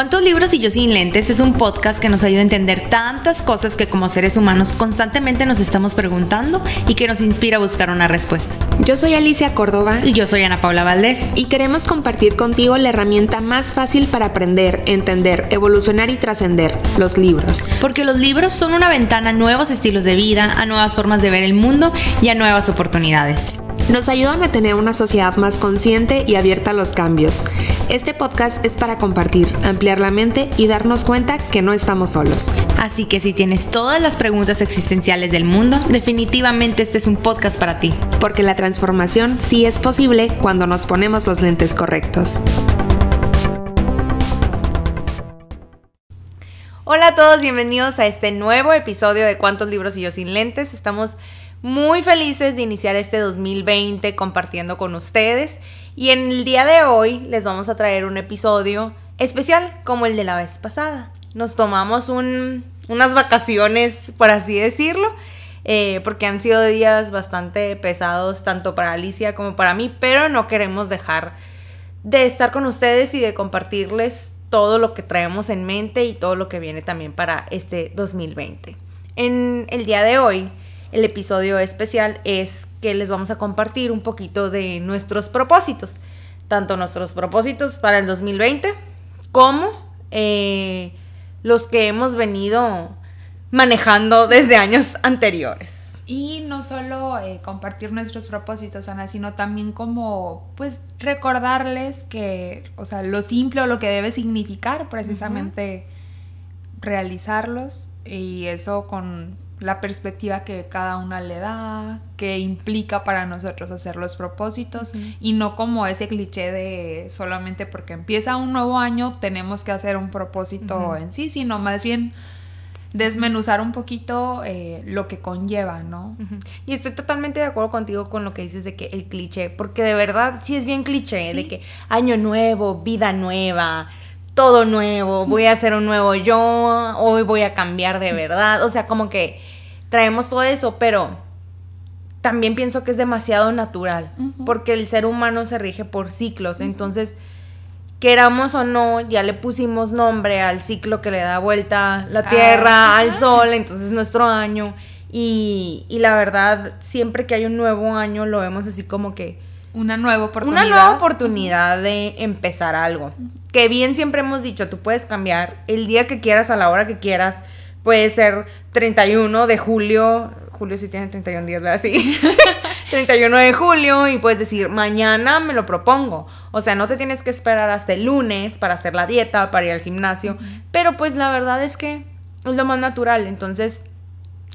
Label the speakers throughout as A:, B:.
A: ¿Cuántos libros y yo sin lentes? Es un podcast que nos ayuda a entender tantas cosas que como seres humanos constantemente nos estamos preguntando y que nos inspira a buscar una respuesta.
B: Yo soy Alicia Córdoba.
A: Y yo soy Ana Paula Valdés.
B: Y queremos compartir contigo la herramienta más fácil para aprender, entender, evolucionar y trascender, los libros.
A: Porque los libros son una ventana a nuevos estilos de vida, a nuevas formas de ver el mundo y a nuevas oportunidades.
B: Nos ayudan a tener una sociedad más consciente y abierta a los cambios. Este podcast es para compartir, ampliar la mente y darnos cuenta que no estamos solos.
A: Así que si tienes todas las preguntas existenciales del mundo, definitivamente este es un podcast para ti.
B: Porque la transformación sí es posible cuando nos ponemos los lentes correctos.
A: Hola a todos, bienvenidos a este nuevo episodio de Cuántos libros y yo sin lentes. Estamos muy felices de iniciar este 2020 compartiendo con ustedes y en el día de hoy les vamos a traer un episodio especial como el de la vez pasada. Nos tomamos unas vacaciones, por así decirlo, eh, porque han sido días bastante pesados tanto para Alicia como para mí, pero no queremos dejar de estar con ustedes y de compartirles todo lo que traemos en mente y todo lo que viene también para este 2020. En el día de hoy el episodio especial es que les vamos a compartir un poquito de nuestros propósitos, tanto nuestros propósitos para el 2020 como eh, los que hemos venido manejando desde años anteriores.
C: Y no solo eh, compartir nuestros propósitos, Ana, sino también como, pues, recordarles que, o sea, lo simple o lo que debe significar precisamente realizarlos y eso con la perspectiva que cada una le da, que implica para nosotros hacer los propósitos y no como ese cliché de solamente porque empieza un nuevo año tenemos que hacer un propósito en sí, sino más bien desmenuzar un poquito eh, lo que conlleva, ¿no?
A: Y estoy totalmente de acuerdo contigo con lo que dices de que el cliché, porque de verdad sí es bien cliché, de que año nuevo, vida nueva, todo nuevo, voy a hacer un nuevo yo, hoy voy a cambiar de verdad, o sea, como que traemos todo eso, pero también pienso que es demasiado natural, porque el ser humano se rige por ciclos, entonces queramos o no, ya le pusimos nombre al ciclo que le da vuelta la ah, Tierra, al Sol, entonces nuestro año, y, y la verdad, siempre que hay un nuevo año lo vemos así como que
C: una nueva oportunidad.
A: Una nueva oportunidad de empezar algo. Que bien siempre hemos dicho, tú puedes cambiar el día que quieras, a la hora que quieras. Puede ser 31 de julio. Julio sí tiene 31 días, ¿verdad? Sí. 31 de julio y puedes decir, mañana me lo propongo. O sea, no te tienes que esperar hasta el lunes para hacer la dieta, para ir al gimnasio. Pero pues la verdad es que es lo más natural. Entonces,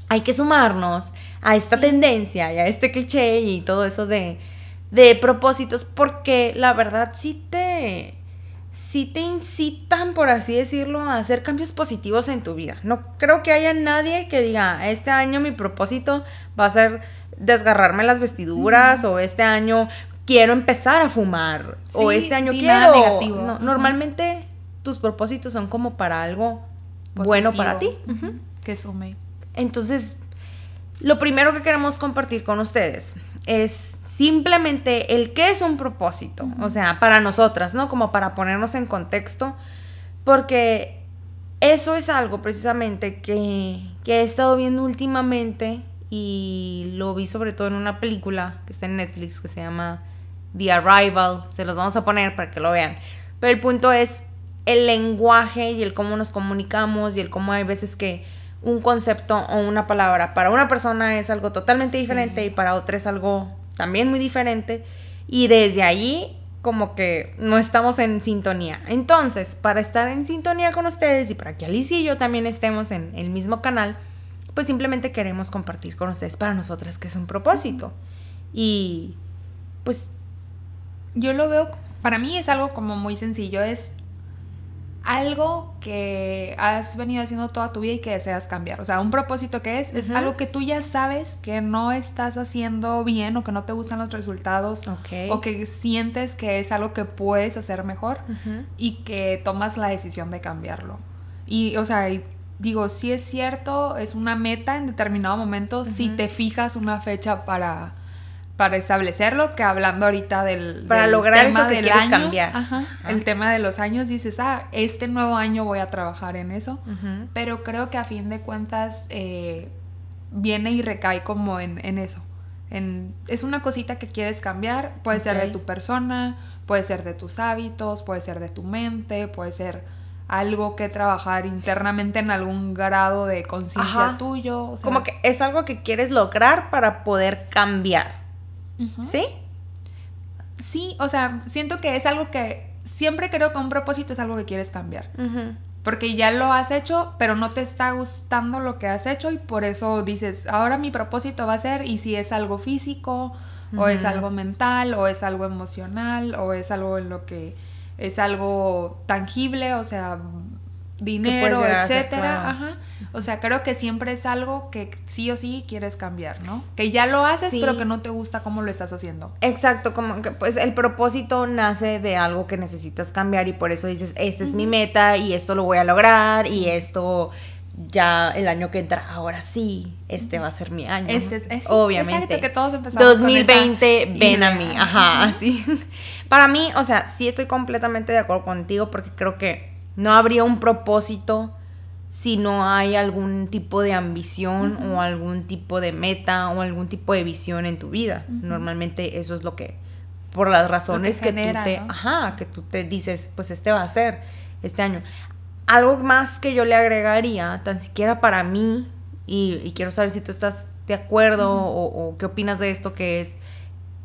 A: hay que sumarnos a esta tendencia y a este cliché y todo eso de de propósitos porque la verdad sí te sí te incitan, por así decirlo, a hacer cambios positivos en tu vida. No creo que haya nadie que diga, este año mi propósito va a ser desgarrarme las vestiduras o este año quiero empezar a fumar o este año quiero... No, Normalmente tus propósitos son como para algo bueno para ti.
C: Que sume.
A: Entonces, lo primero que queremos compartir con ustedes es simplemente el qué es un propósito, o sea, para nosotras, ¿no? Como para ponernos en contexto, porque eso es algo precisamente que, he estado viendo últimamente y lo vi sobre todo en una película que está en Netflix que se llama The Arrival, se los vamos a poner para que lo vean, pero el punto es el lenguaje y el cómo nos comunicamos y el cómo hay veces que un concepto o una palabra para una persona es algo totalmente diferente y para otra es algo también muy diferente, y desde allí como que no estamos en sintonía. Entonces, para estar en sintonía con ustedes y para que Alicia y yo también estemos en el mismo canal, pues simplemente queremos compartir con ustedes para nosotras que es un propósito. Y pues
C: yo lo veo, para mí es algo como muy sencillo, es algo que has venido haciendo toda tu vida y que deseas cambiar. O sea, un propósito que es, es algo que tú ya sabes que no estás haciendo bien o que no te gustan los resultados o que sientes que es algo que puedes hacer mejor y que tomas la decisión de cambiarlo. Y, o sea, digo, si es cierto, es una meta en determinado momento si te fijas una fecha para para establecerlo que hablando ahorita del,
A: Para
C: del
A: lograr
C: tema
A: eso que
C: del
A: quieres
C: año,
A: cambiar.
C: ajá,
A: Ajá.
C: el tema de los años dices, ah, este nuevo año voy a trabajar en eso, pero creo que a fin de cuentas eh, viene y recae como en, en eso. En, es una cosita que quieres cambiar, puede ser de tu persona, puede ser de tus hábitos, puede ser de tu mente, puede ser algo que trabajar internamente en algún grado de conciencia tuyo. o sea,
A: Como que es algo que quieres lograr para poder cambiar. ¿Sí?
C: Sí, o sea, siento que es algo que siempre creo que un propósito es algo que quieres cambiar. Porque ya lo has hecho, pero no te está gustando lo que has hecho y por eso dices, ahora mi propósito va a ser, y si es algo físico, o es algo mental, o es algo emocional, o es algo en lo que es algo tangible, o sea, dinero, etcétera.
A: claro.
C: Ajá. O sea, creo que siempre es algo que sí o sí quieres cambiar, ¿no? Que ya lo haces,
A: Sí.
C: pero que no te gusta cómo lo estás haciendo.
A: Exacto, como que pues el propósito nace de algo que necesitas cambiar y por eso dices, esta es mi meta y esto lo voy a lograr y esto ya el año que entra, ahora sí, este va a ser mi año.
C: Este es- es-
A: obviamente.
C: exacto, que todos empezamos con
A: 2020,
C: esa
A: ven a mí, ajá, así. Para mí, o sea, sí estoy completamente de acuerdo contigo porque creo que no habría un propósito si no hay algún tipo de ambición o algún tipo de meta o algún tipo de visión en tu vida. Normalmente eso es lo que, por las razones que,
C: genera,
A: tú te,
C: ¿no?
A: ajá, que tú te dices, pues este va a ser este año. Algo más que yo le agregaría, tan siquiera para mí, y, y quiero saber si tú estás de acuerdo o, o qué opinas de esto, que es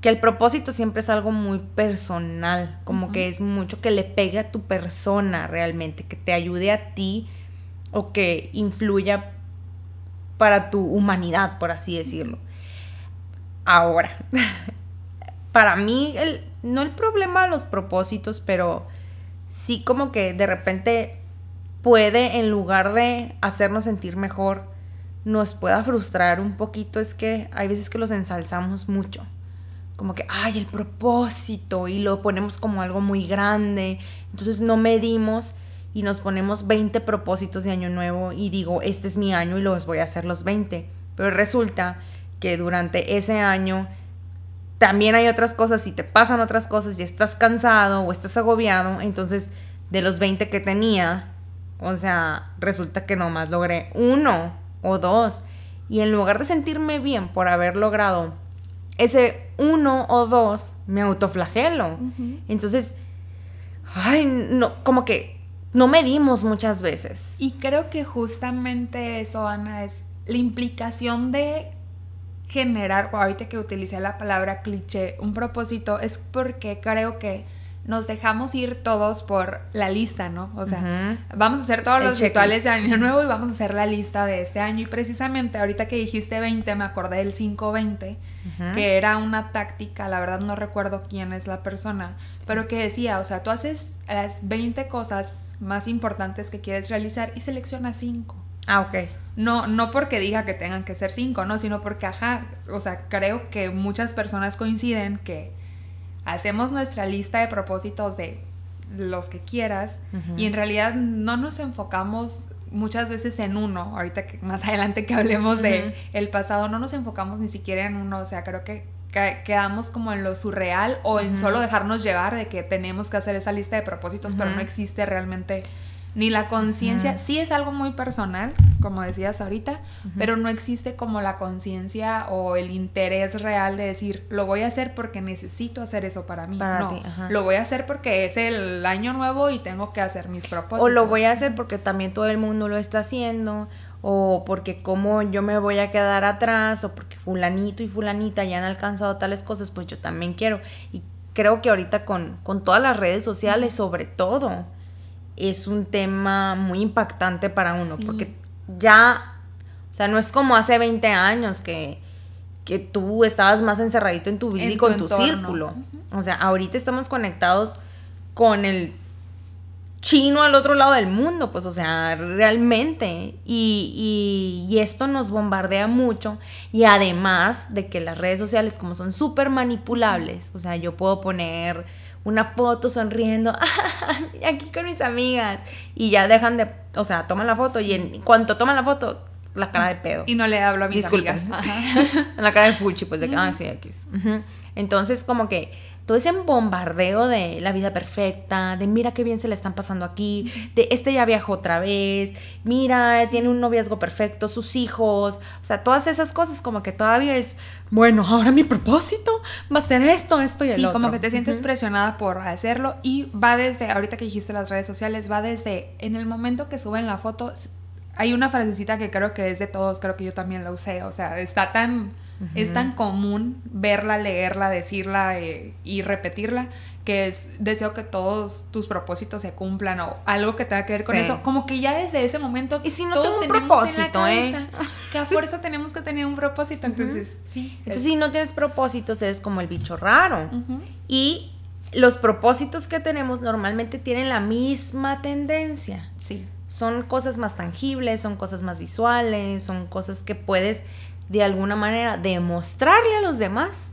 A: que el propósito siempre es algo muy personal, como que es mucho que le pegue a tu persona realmente, que te ayude a ti o que influya para tu humanidad, por así decirlo. Ahora, para mí, el, no el problema de los propósitos, pero sí como que de repente puede, en lugar de hacernos sentir mejor, nos pueda frustrar un poquito, es que hay veces que los ensalzamos mucho. Como que, ay, el propósito, y lo ponemos como algo muy grande. Entonces no medimos y nos ponemos 20 propósitos de año nuevo y digo, este es mi año y los voy a hacer los 20. Pero resulta que durante ese año también hay otras cosas y te pasan otras cosas y estás cansado o estás agobiado, entonces de los 20 que tenía, o sea, resulta que nomás logré uno o dos y en lugar de sentirme bien por haber logrado ese uno o dos, me autoflagelo. Entonces, ay, no, como que no medimos muchas veces.
C: Y creo que justamente eso, Ana, es la implicación de generar, o ahorita que utilicé la palabra cliché, un propósito, es porque creo que nos dejamos ir todos por la lista, ¿no? O sea, vamos a hacer todos
A: El
C: los rituales de Año Nuevo y vamos a hacer la lista de este año. Y precisamente ahorita que dijiste 20, me acordé del 520,
A: Ujú.
C: que era una táctica, la verdad no recuerdo quién es la persona, pero que decía, o sea, tú haces las 20 cosas más importantes que quieres realizar y selecciona 5.
A: Ah, ok.
C: No, no porque diga que tengan que ser 5, no, sino porque, ajá, o sea, creo que muchas personas coinciden que hacemos nuestra lista de propósitos de los que quieras y en realidad no nos enfocamos muchas veces en uno, ahorita que más adelante que hablemos de el pasado, no nos enfocamos ni siquiera en uno, o sea, creo que quedamos como en lo surreal o en solo dejarnos llevar de que tenemos que hacer esa lista de propósitos, pero no existe realmente ni la conciencia, sí es algo muy personal, como decías ahorita, pero no existe como la conciencia o el interés real de decir, lo voy a hacer porque necesito hacer eso para mí.
A: Para
C: no,
A: ti,
C: lo voy a hacer porque es el año nuevo y tengo que hacer mis propósitos.
A: O lo voy a hacer porque también todo el mundo lo está haciendo, o porque como yo me voy a quedar atrás, o porque fulanito y fulanita ya han alcanzado tales cosas, pues yo también quiero. Y creo que ahorita con, con todas las redes sociales, sobre todo, es un tema muy impactante para uno,
C: Sí.
A: porque ya, o sea, no es como hace 20 años que, que tú estabas más encerradito en tu vida
C: En
A: y con tu círculo. O sea, ahorita estamos conectados con el chino al otro lado del mundo, pues, o sea, realmente. Y, y- y esto nos bombardea mucho. Y además de que las redes sociales, como son súper manipulables, o sea, yo puedo poner una foto sonriendo, aquí con mis amigas, y ya dejan de, o sea, toman la foto y en cuanto toman la foto, la cara de pedo.
C: Y no le hablo a mis
A: Disculpa.
C: amigas.
A: la cara de fuchi, pues de que, ah, sí. Entonces, como que todo ese bombardeo de la vida perfecta, de mira qué bien se le están pasando aquí, de este ya viajó otra vez, mira, tiene un noviazgo perfecto, sus hijos, o sea, todas esas cosas como que todavía es, bueno, ahora mi propósito va a ser esto, esto y el
C: Sí,
A: otro.
C: como que te sientes presionada por hacerlo y va desde, ahorita que dijiste las redes sociales, va desde, en el momento que suben la foto, hay una frasecita que creo que es de todos, creo que yo también la usé, o sea, está tan, es tan común verla, leerla, decirla eh, y repetirla, que es, deseo que todos tus propósitos se cumplan o algo que tenga que ver con
A: Sí.
C: eso, como que ya desde ese momento
A: Y si no
C: todos
A: tengo un
C: tenemos en la
A: propósito, ¿eh?
C: que a fuerza tenemos que tener un propósito, entonces sí.
A: Entonces,
C: es-
A: si no tienes propósitos, eres como el bicho raro. Y los propósitos que tenemos normalmente tienen la misma tendencia.
C: Sí.
A: Son cosas más tangibles, son cosas más visuales, son cosas que puedes de alguna manera demostrarle a los demás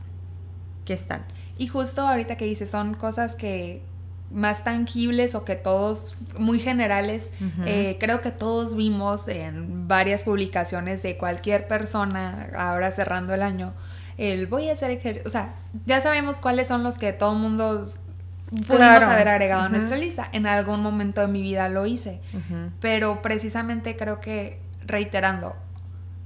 A: que están.
C: Y justo ahorita que dices, son cosas que más tangibles o que todos, muy generales, eh, creo que todos vimos en varias publicaciones de cualquier persona, ahora cerrando el año, el voy a hacer ejercicio, o sea, ya sabemos cuáles son los que todo el mundo pudimos
A: Claro.
C: haber agregado a nuestra lista. En algún momento de mi vida lo hice, pero precisamente creo que, reiterando,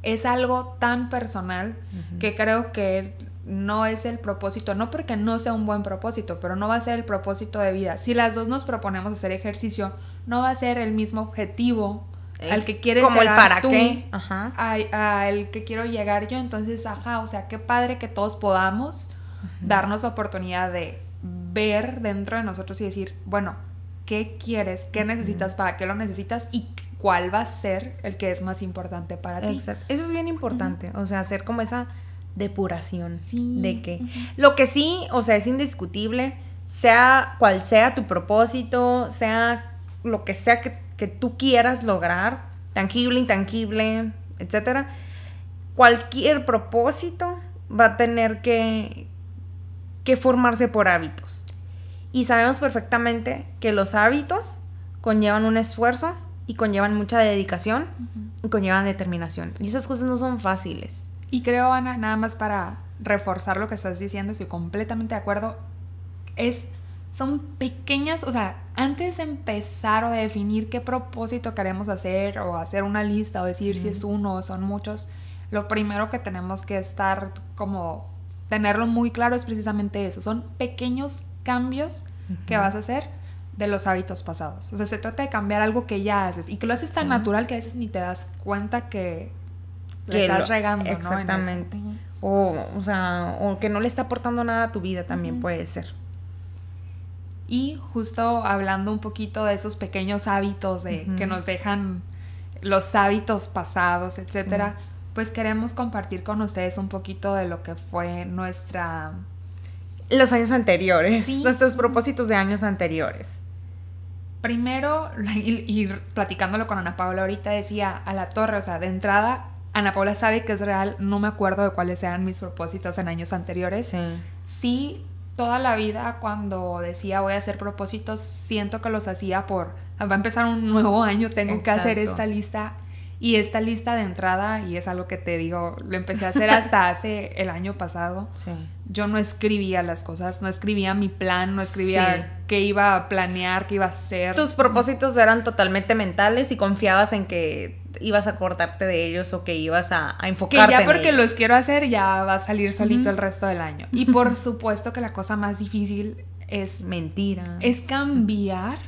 C: es algo tan personal que creo que no es el propósito, no porque no sea un buen propósito, pero no va a ser el propósito de vida. Si las dos nos proponemos hacer ejercicio, no va a ser el mismo objetivo al que quieres
A: Como el
C: llegar
A: para
C: tú,
A: qué. Ajá.
C: a- al que quiero llegar yo. Entonces, ajá, o sea, qué padre que todos podamos darnos la oportunidad de ver dentro de nosotros y decir, bueno, ¿qué quieres? ¿Qué necesitas? ¿Para qué lo necesitas? Y cuál va a ser el que es más importante para ti.
A: Exacto. Eso es bien importante. O sea, hacer como esa depuración
C: Sí.
A: de que lo que sí, o sea, es indiscutible, sea cual sea tu propósito, sea lo que sea que, que tú quieras lograr, tangible, intangible, etcétera, cualquier propósito va a tener que, que formarse por hábitos. Y sabemos perfectamente que los hábitos conllevan un esfuerzo y conllevan mucha dedicación y conllevan determinación. Y esas cosas no son fáciles.
C: Y creo, Ana, nada más para reforzar lo que estás diciendo, estoy completamente de acuerdo, es, son pequeñas, o sea, antes de empezar o de definir qué propósito queremos hacer o hacer una lista o decir si es uno o son muchos, lo primero que tenemos que estar como, tenerlo muy claro es precisamente eso, son pequeños cambios que vas a hacer de los hábitos pasados. O sea, se trata de cambiar algo que ya haces y que lo haces tan
A: Sí.
C: natural que a veces ni te das cuenta que le estás
A: lo-
C: regando, ¿no? En eso.
A: O, o sea, o que no le está aportando nada a tu vida también puede ser.
C: Y justo hablando un poquito de esos pequeños hábitos de que nos dejan los hábitos pasados, etcétera, pues queremos compartir con ustedes un poquito de lo que fue nuestra
A: Los años anteriores,
C: Sí.
A: nuestros propósitos de años anteriores.
C: Primero, y, y platicándolo con Ana Paula ahorita, decía a la torre, o sea, de entrada, Ana Paula sabe que es real, no me acuerdo de cuáles eran mis propósitos en años anteriores.
A: Sí.
C: Sí, toda la vida cuando decía voy a hacer propósitos, siento que los hacía por, va a empezar un nuevo año, tengo que hacer esta lista. Y esta lista de entrada, y es algo que te digo, lo empecé a hacer hasta hace el año pasado.
A: Sí.
C: Yo no escribía las cosas, no escribía mi plan, no escribía
A: Sí.
C: qué iba a planear, qué iba a hacer.
A: Tus propósitos eran totalmente mentales y confiabas en que ibas a acordarte de ellos o que ibas a, a
C: que
A: enfocarte
C: ya
A: en
C: porque
A: ellos.
C: los quiero hacer ya va a salir solito el resto del año. Y por supuesto que la cosa más difícil es
A: Mentira.
C: es cambiar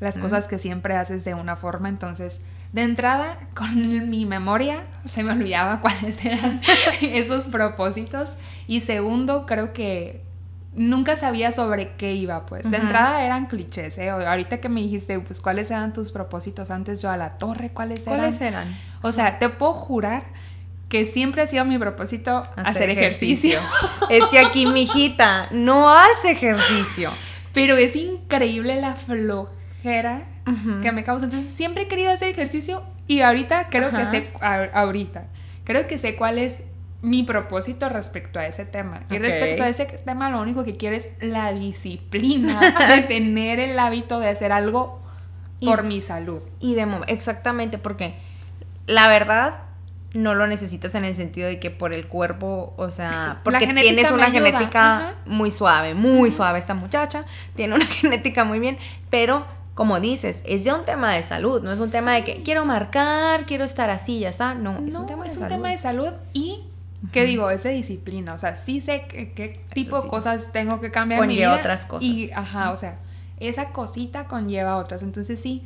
C: las cosas que siempre haces de una forma. Entonces, de entrada, con mi memoria se me olvidaba cuáles eran esos propósitos. Y segundo, creo que nunca sabía sobre qué iba, pues. De entrada eran clichés, ¿eh? O- Ahorita que me dijiste, pues, ¿cuáles eran tus propósitos antes yo a la torre? ¿Cuáles eran?
A: ¿Cuáles eran?
C: O sea, te puedo jurar que siempre ha sido mi propósito hacer, ejercicio.
A: es que aquí mi hijita no hace ejercicio.
C: Pero es increíble la flojera Que me causa. Entonces siempre he querido hacer ejercicio y ahorita creo que sé, a- ahorita, creo que sé cuál es mi propósito respecto a ese tema. Y respecto a ese tema, lo único que quiero es la disciplina de tener el hábito de hacer algo
A: Y-
C: por mi salud.
A: Y de exactamente, porque la verdad, no lo necesitas en el sentido de que por el cuerpo, o sea, porque tienes una genética
C: ajá.
A: muy suave, muy suave esta muchacha, tiene una genética muy bien, pero como dices, es ya un tema de salud, no es un tema de que quiero marcar, quiero estar así, ya está, no, es
C: no,
A: un tema de
C: es un
A: salud.
C: tema de salud y, ¿qué digo? Es de disciplina. O sea, sí sé qué, tipo
A: sí.
C: de cosas tengo que cambiar en mi
A: Conlleva
C: vida.
A: otras cosas.
C: Y, ajá, o sea, esa cosita conlleva otras. Entonces sí,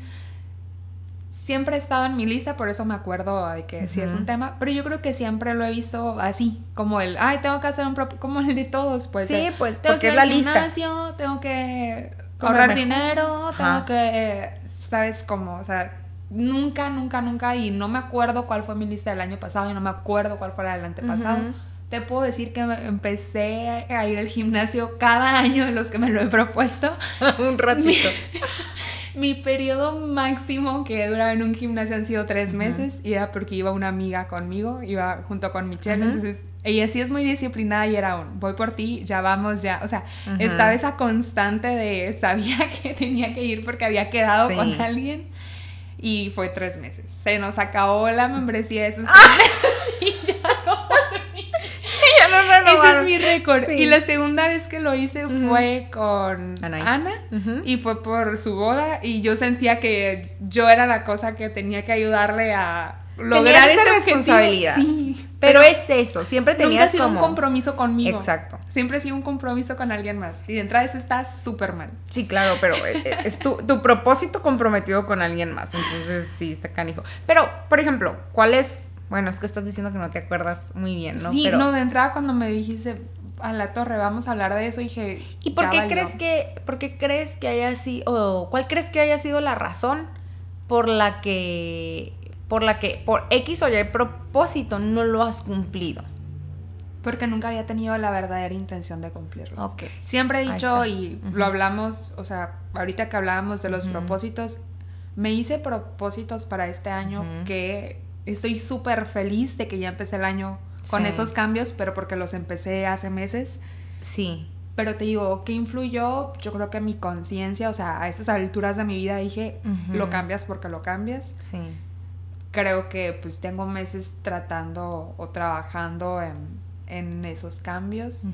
C: siempre he estado en mi lista, por eso me acuerdo de que sí es un tema, pero yo creo que siempre lo he visto así, como el, ay, tengo que hacer un, como el de todos, pues.
A: Sí,
C: de,
A: pues,
C: tengo
A: porque
C: que
A: es
C: ir
A: la
C: al
A: lista.
C: gimnasio, tengo que ahorrar
A: mejor.
C: dinero, tengo
A: Ajá.
C: que, ¿sabes cómo? O sea, nunca, nunca, nunca, y no me acuerdo cuál fue mi lista del año pasado y no me acuerdo cuál fue la del antepasado.
A: Ujú.
C: Te puedo decir que empecé a ir al gimnasio cada año de los que me lo he propuesto.
A: un ratito.
C: Mi periodo máximo que duraba en un gimnasio han sido tres meses y era porque iba una amiga conmigo, iba junto con Michelle,
A: Ujú.
C: entonces ella sí es muy disciplinada y era un voy por ti, ya vamos, ya, o sea,
A: Ujú.
C: estaba esa constante de sabía que tenía que ir porque había quedado
A: Sí.
C: con alguien y fue tres meses. Se nos acabó la membresía de esos
A: ¡Ah!
C: y ya no volví.
A: ya no
C: Ese es
A: renovaron.
C: mi récord.
A: Sí.
C: Y la segunda vez que lo hice fue con
A: Anaí.
C: Ana. Y fue por su boda. Y yo sentía que yo era la cosa que tenía que ayudarle a lograr
A: esa responsabilidad.
C: Sí.
A: Pero es eso, siempre
C: nunca ha
A: tenías
C: sido
A: como...
C: un compromiso conmigo.
A: Exacto.
C: Siempre ha sido un compromiso con alguien más. Y de entrada eso está súper mal.
A: Sí, claro, pero eh, eh, es tu, tu propósito comprometido con alguien más, entonces sí, está canijo. Pero, por ejemplo, ¿cuál es? Bueno, es que estás diciendo que no te acuerdas muy bien, ¿no?
C: Sí,
A: pero,
C: no, de entrada cuando me dijiste a la torre, vamos a hablar de eso, dije.
A: ¿Y por qué
C: valió.
A: crees que, por qué crees que haya sido, o cuál crees que haya sido la razón por la que, por la que, por X o Y propósito no lo has cumplido?
C: Porque nunca había tenido la verdadera intención de cumplirlo.
A: Ok.
C: Siempre he dicho, y lo hablamos, o sea, ahorita que hablábamos de los propósitos, me hice propósitos para este año que estoy súper feliz de que ya empecé el año con
A: Sí.
C: esos cambios, pero porque los empecé hace meses.
A: Sí.
C: Pero te digo, ¿qué influyó? Yo creo que mi conciencia, o sea, a estas alturas de mi vida dije, lo cambias porque lo cambias.
A: Sí.
C: Creo que pues tengo meses tratando o trabajando en, en esos cambios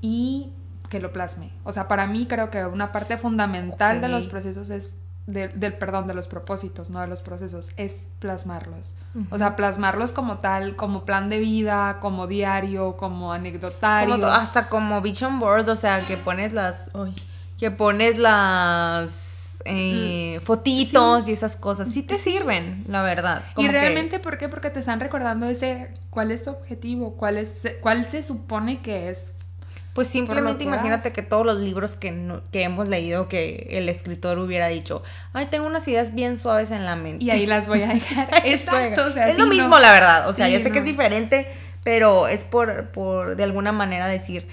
C: y que lo plasme. O sea, para mí creo que una parte fundamental de los procesos es, de- del perdón, de los propósitos, no de los procesos, es plasmarlos. O sea, plasmarlos como tal, como plan de vida, como diario, como anecdotario.
A: Como hasta como vision board, o sea, que pones las. uy, que pones las. Eh, fotitos y esas cosas. Sí te sirven, la verdad.
C: y
A: que-
C: realmente, ¿por qué? Porque te están recordando ese, cuál es tu objetivo, cuál, es, cuál se supone que es.
A: Pues simplemente
C: que
A: imagínate que todos los libros que, no- que hemos leído, que el escritor hubiera dicho, ay, tengo unas ideas bien suaves en la mente.
C: Y ahí las voy a dejar. Exacto, o sea,
A: es
C: sí,
A: lo
C: no.
A: mismo, la verdad. O sea,
C: Sí,
A: yo sé que es diferente, pero es por, por de alguna manera decir,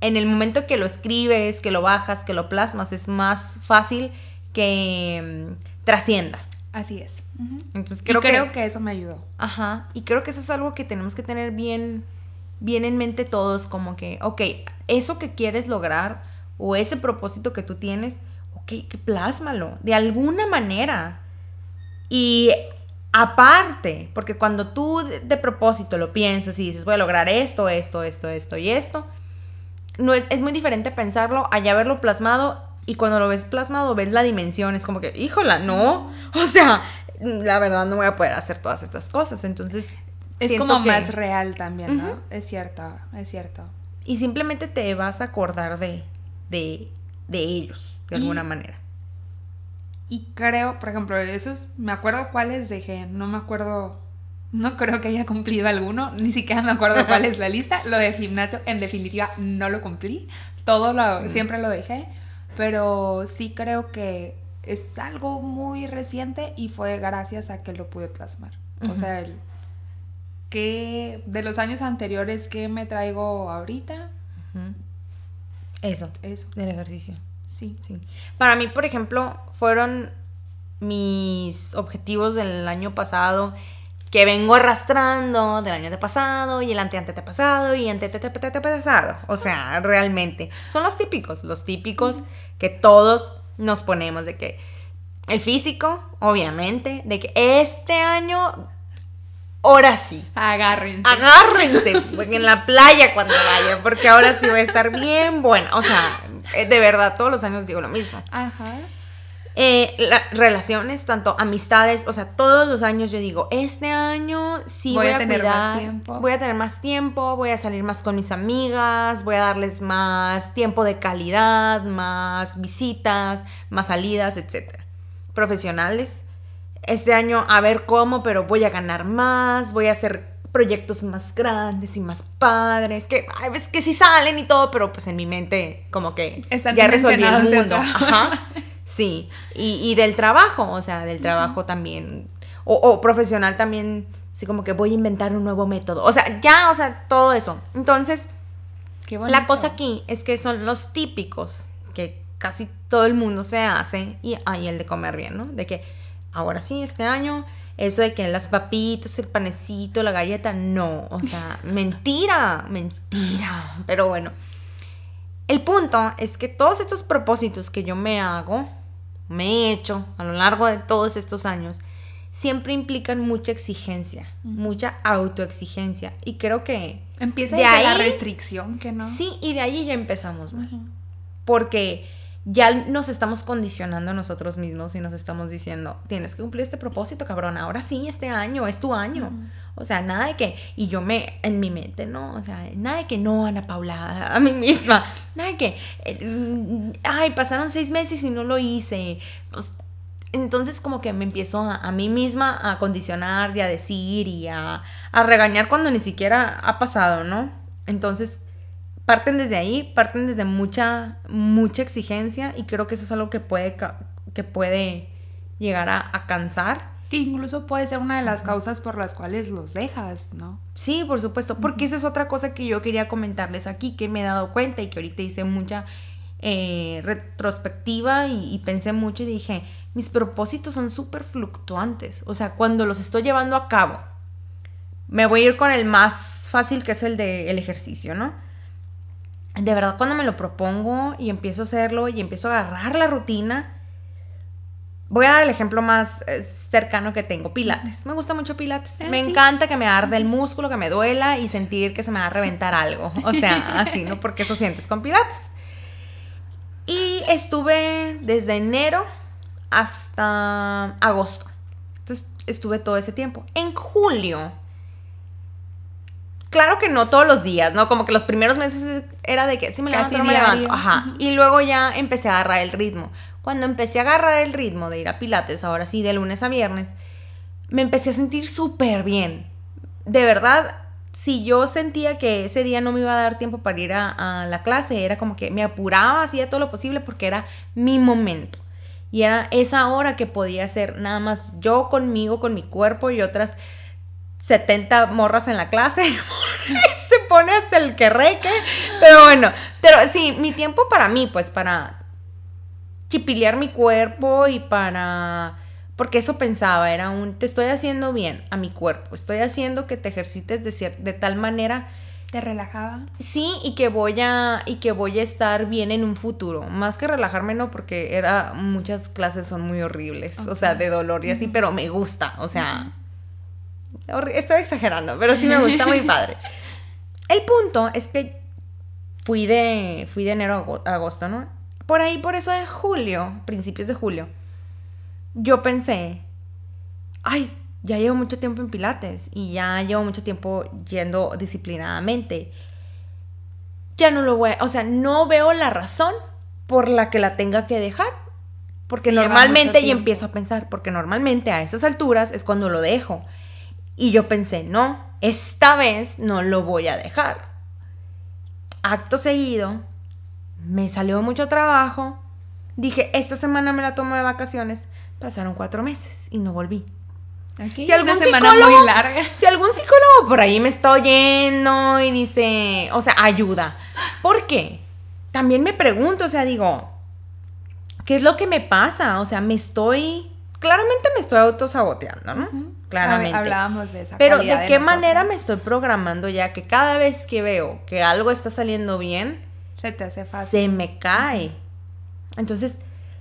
A: en el momento que lo escribes, que lo bajas, que lo plasmas, es más fácil que mm, trascienda.
C: Así es.
A: Entonces
C: Y
A: creo,
C: creo
A: que,
C: que eso me ayudó.
A: Ajá, y creo que eso es algo que tenemos que tener bien, bien en mente todos, como que, ok, eso que quieres lograr o ese propósito que tú tienes, ok, que plásmalo de alguna manera. Y aparte, porque cuando tú de, de propósito lo piensas y dices, voy a lograr esto, esto, esto, esto y esto, no es, es muy diferente pensarlo allá verlo plasmado y cuando lo ves plasmado ves la dimensión, es como que, híjola, no, o sea, la verdad no voy a poder hacer todas estas cosas, entonces...
C: Es como
A: que-
C: más real también, ¿no? Es cierto, es cierto.
A: Y simplemente te vas a acordar de, de, de ellos, de
C: Y-
A: alguna manera.
C: Y creo, por ejemplo, esos, me acuerdo cuáles dejé, no me acuerdo, no creo que haya cumplido alguno, ni siquiera me acuerdo cuál es la lista. Lo de gimnasio, en definitiva, no lo cumplí, todo lo,
A: Sí.
C: siempre lo dejé, pero sí creo que es algo muy reciente y fue gracias a que lo pude plasmar. O sea, el que de los años anteriores que me traigo ahorita.
A: Eso,
C: eso,
A: del ejercicio.
C: sí.
A: Sí. Para mí, por ejemplo, fueron mis objetivos del año pasado que vengo arrastrando del año de pasado y el ante pasado y ante pasado. O sea, realmente. Son los típicos, los típicos que todos nos ponemos de que el físico, obviamente, de que este año ahora sí.
C: Agárrense.
A: Agárrense porque en la playa cuando vaya, porque ahora sí va a estar bien buena. O sea, eh, de verdad, todos los años digo lo mismo.
C: Ajá.
A: Eh, la- relaciones, tanto amistades, o sea, todos los años yo digo, este año sí voy,
C: Voy a tener más
A: cuidar,
C: tiempo.
A: voy a tener más tiempo, voy a salir más con mis amigas, voy a darles más tiempo de calidad, más visitas, más salidas, etcétera. Profesionales, este año a ver cómo, pero voy a ganar más, voy a hacer proyectos más grandes y más padres, que ay, ves que sí salen y todo, pero pues en mi mente como que
C: Están
A: ya resolví el mundo. Ajá. Sí, y, y del trabajo, o sea, del trabajo también, o, o profesional también, así como que voy a inventar un nuevo método, o sea, ya, o sea, todo eso. Entonces,
C: Qué
A: la cosa aquí es que son los típicos que casi todo el mundo se hace y hay el de comer bien, ¿no? De que ahora sí, este año, eso de que las papitas, el panecito, la galleta, no, o sea, mentira, mentira. Pero bueno, el punto es que todos estos propósitos que yo me hago, me he hecho a lo largo de todos estos años, siempre implican mucha exigencia, mucha autoexigencia. Y creo que
C: Empieza
A: de
C: desde la
A: ahí-
C: restricción, que no.
A: Sí, y de ahí ya empezamos mal. Porque ya nos estamos condicionando a nosotros mismos y nos estamos diciendo, tienes que cumplir este propósito, cabrón, ahora sí, este año, es tu año. O sea, nada de que, y yo me, en mi mente, ¿no? O sea, nada de que no, Ana Paula, a mí misma, nada de que, eh, mm, ay, pasaron seis meses y no lo hice. Pues, entonces como que me empiezo a, a mí misma a condicionar y a decir y a, a regañar cuando ni siquiera ha pasado, ¿no? Entonces parten desde ahí, parten desde mucha, mucha exigencia y creo que eso es algo que puede, que puede llegar a, a cansar.
C: Que incluso puede ser una de las causas por las cuales los dejas, ¿no?
A: Sí, por supuesto, porque esa es otra cosa que yo quería comentarles aquí, que me he dado cuenta y que ahorita hice mucha eh, retrospectiva y, y pensé mucho y dije, mis propósitos son súper fluctuantes, o sea, cuando los estoy llevando a cabo, me voy a ir con el más fácil que es el del ejercicio, ¿no? De verdad, cuando me lo propongo y empiezo a hacerlo y empiezo a agarrar la rutina, Voy a dar el ejemplo más eh, cercano que tengo, Pilates. Me gusta mucho Pilates.
C: Ah,
A: me
C: sí.
A: encanta que me arde el músculo, que me duela y sentir que se me va a reventar algo. O sea, así, ¿no? Porque eso sientes con Pilates. Y estuve desde enero hasta agosto. Entonces estuve todo ese tiempo. En julio, claro que no todos los días, ¿no? Como que los primeros meses era de que sí me levanto, no me levanto. Ajá. Y luego ya empecé a agarrar el ritmo. Cuando empecé a agarrar el ritmo de ir a Pilates, ahora sí, de lunes a viernes, me empecé a sentir súper bien. De verdad, si yo sentía que ese día no me iba a dar tiempo para ir a, a la clase, era como que me apuraba, hacía todo lo posible porque era mi momento. Y era esa hora que podía ser nada más yo conmigo, con mi cuerpo y otras 70 morras en la clase. Se pone hasta el que reque. Pero bueno, pero sí, mi tiempo para mí, pues para chipilear mi cuerpo y para... Porque eso pensaba, era un, te estoy haciendo bien a mi cuerpo, estoy haciendo que te ejercites de, cier- de tal manera,
C: ¿Te relajaba?
A: sí, y que voy a, y que voy a estar bien en un futuro. Más que relajarme, no, porque era, muchas clases son muy horribles, o sea, de dolor y así, pero me gusta, o sea, estoy exagerando, pero sí me gusta muy padre. El punto es que fui de, fui de enero a ago- a agosto, ¿no? Por ahí, por eso de julio, principios de julio, yo pensé, ay, ya llevo mucho tiempo en Pilates y ya llevo mucho tiempo yendo disciplinadamente. Ya no lo voy a, o sea, no veo la razón por la que la tenga que dejar. Porque
C: Sí,
A: normalmente, y empiezo a pensar, porque normalmente a esas alturas es cuando lo dejo. Y yo pensé, no, esta vez no lo voy a dejar. Acto seguido, me salió mucho trabajo. Dije, esta semana me la tomo de vacaciones. Pasaron cuatro meses y no volví.
C: Aquí,
A: Si algún
C: una semana muy larga.
A: Si algún psicólogo por ahí me está oyendo y dice, o sea, ayuda. ¿Por qué? También me pregunto, o sea, digo, ¿qué es lo que me pasa? O sea, me estoy, claramente me estoy autosaboteando, ¿no? Claramente.
C: Hab- Hablábamos de esa
A: Pero ¿de qué manera me estoy programando ya que cada vez que veo que algo está saliendo bien,
C: Se te hace fácil.
A: se me cae? Entonces,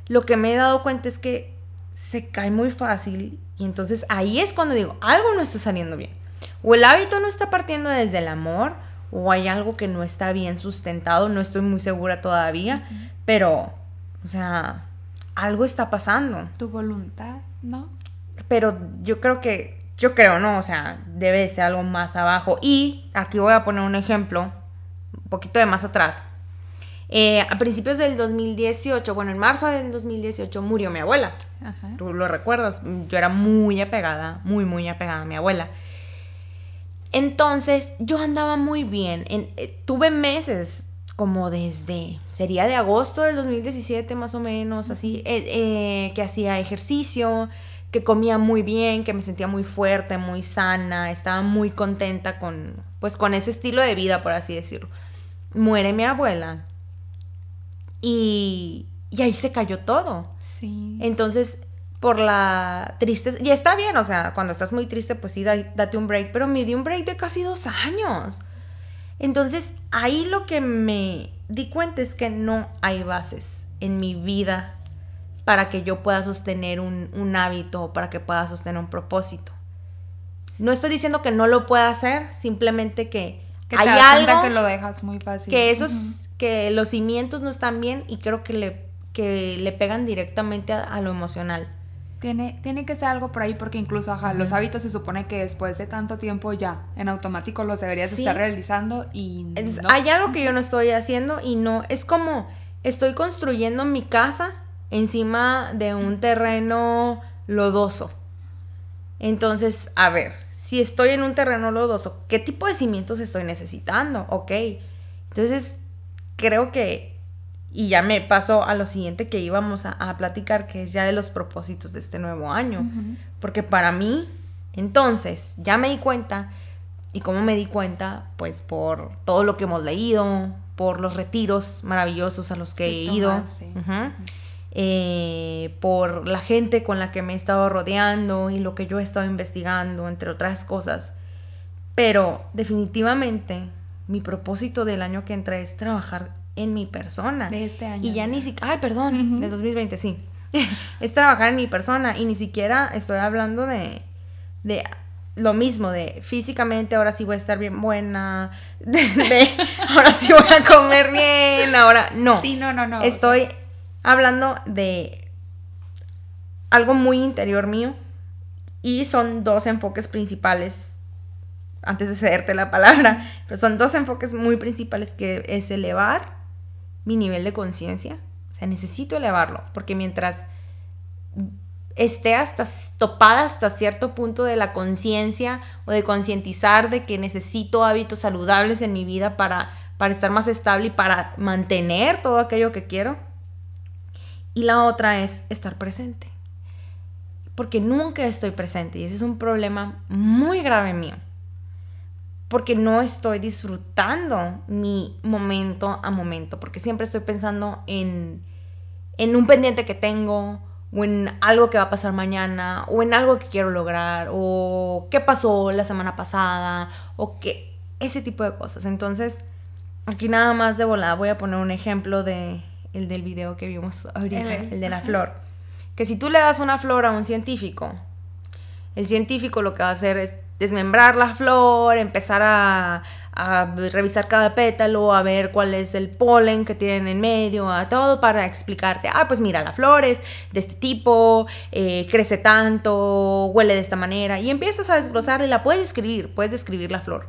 A: lo que me he dado cuenta es que se cae muy fácil y entonces ahí es cuando digo, algo no está saliendo bien. o el hábito no está partiendo desde el amor, o hay algo que no está bien sustentado, no estoy muy segura todavía, pero, o sea, algo está pasando.
C: Tu voluntad, ¿no?
A: Pero yo creo que, yo creo, ¿no? O sea, debe de ser algo más abajo. Y aquí voy a poner un ejemplo, un poquito de más atrás. Eh, a principios del 2018, bueno, en marzo del 2018 murió mi abuela.
C: Ajá.
A: Tú lo recuerdas, yo era muy apegada, muy, muy apegada a mi abuela. Entonces, yo andaba muy bien. En- eh, tuve meses como desde, sería de agosto del 2017 más o menos, así, eh, eh, que hacía ejercicio, que comía muy bien, que me sentía muy fuerte, muy sana, estaba muy contenta con, pues, con ese estilo de vida, por así decirlo. Muere mi abuela y, y ahí se cayó todo.
C: Sí.
A: Entonces, por la tristeza, y está bien, o sea, cuando estás muy triste, pues sí, da- date un break, pero me di un break de casi dos años. Entonces, ahí lo que me di cuenta es que no hay bases en mi vida para que yo pueda sostener un, un hábito o para que pueda sostener un propósito. No estoy diciendo que no lo pueda hacer, simplemente que,
C: que
A: hay algo
C: que lo dejas muy fácil.
A: que esos que los cimientos no están bien y creo que le que le pegan directamente a, a lo emocional
C: Tiene, tiene que ser algo por ahí porque incluso, ajá, los hábitos se supone que después de tanto tiempo ya, en automático los deberías
A: Sí.
C: estar realizando y
A: Entonces,
C: no.
A: hay algo que yo no estoy haciendo y no es como estoy construyendo mi casa encima de un terreno lodoso. Entonces a ver si estoy en un terreno lodoso qué tipo de cimientos estoy necesitando ok. Entonces creo que y ya me paso a lo siguiente que íbamos a, a platicar que es ya de los propósitos de este nuevo año. Porque para mí, entonces, ya me di cuenta, y cómo me di cuenta, pues por todo lo que hemos leído, por los retiros maravillosos a los que he ido, eh, por la gente con la que me he estado rodeando y lo que yo he estado investigando, entre otras cosas. Pero definitivamente mi propósito del año que entra es trabajar en mi persona.
C: De este año.
A: Y ya ni siquiera, ay, perdón, del 2020, sí. es trabajar en mi persona y ni siquiera estoy hablando de, de lo mismo, de físicamente ahora sí voy a estar bien buena, de, de ahora sí voy a comer bien, ahora no.
C: Sí, no, no, no.
A: Estoy hablando de algo muy interior mío y son dos enfoques principales antes de cederte la palabra, pero son dos enfoques muy principales que es elevar mi nivel de conciencia, o sea, necesito elevarlo, porque mientras esté hasta topada hasta cierto punto de la conciencia o de concientizar de que necesito hábitos saludables en mi vida para, para estar más estable y para mantener todo aquello que quiero. Y la otra es estar presente. Porque nunca estoy presente y ese es un problema muy grave mío. Porque no estoy disfrutando mi momento a momento. Porque siempre estoy pensando en, en un pendiente que tengo o en algo que va a pasar mañana, o en algo que quiero lograr, o qué pasó la semana pasada, o qué, ese tipo de cosas. Entonces, aquí nada más de volada voy a poner un ejemplo de el del video que vimos ahorita,
C: El-
A: el, de la flor. Que si tú le das una flor a un científico, el científico lo que va a hacer es desmembrar la flor, empezar a, a revisar cada pétalo, a ver cuál es el polen que tienen en medio, a todo para explicarte, ah, pues mira, la flor es de este tipo, eh, crece tanto, huele de esta manera, y empiezas a desglosarla y la puedes escribir, puedes describir la flor.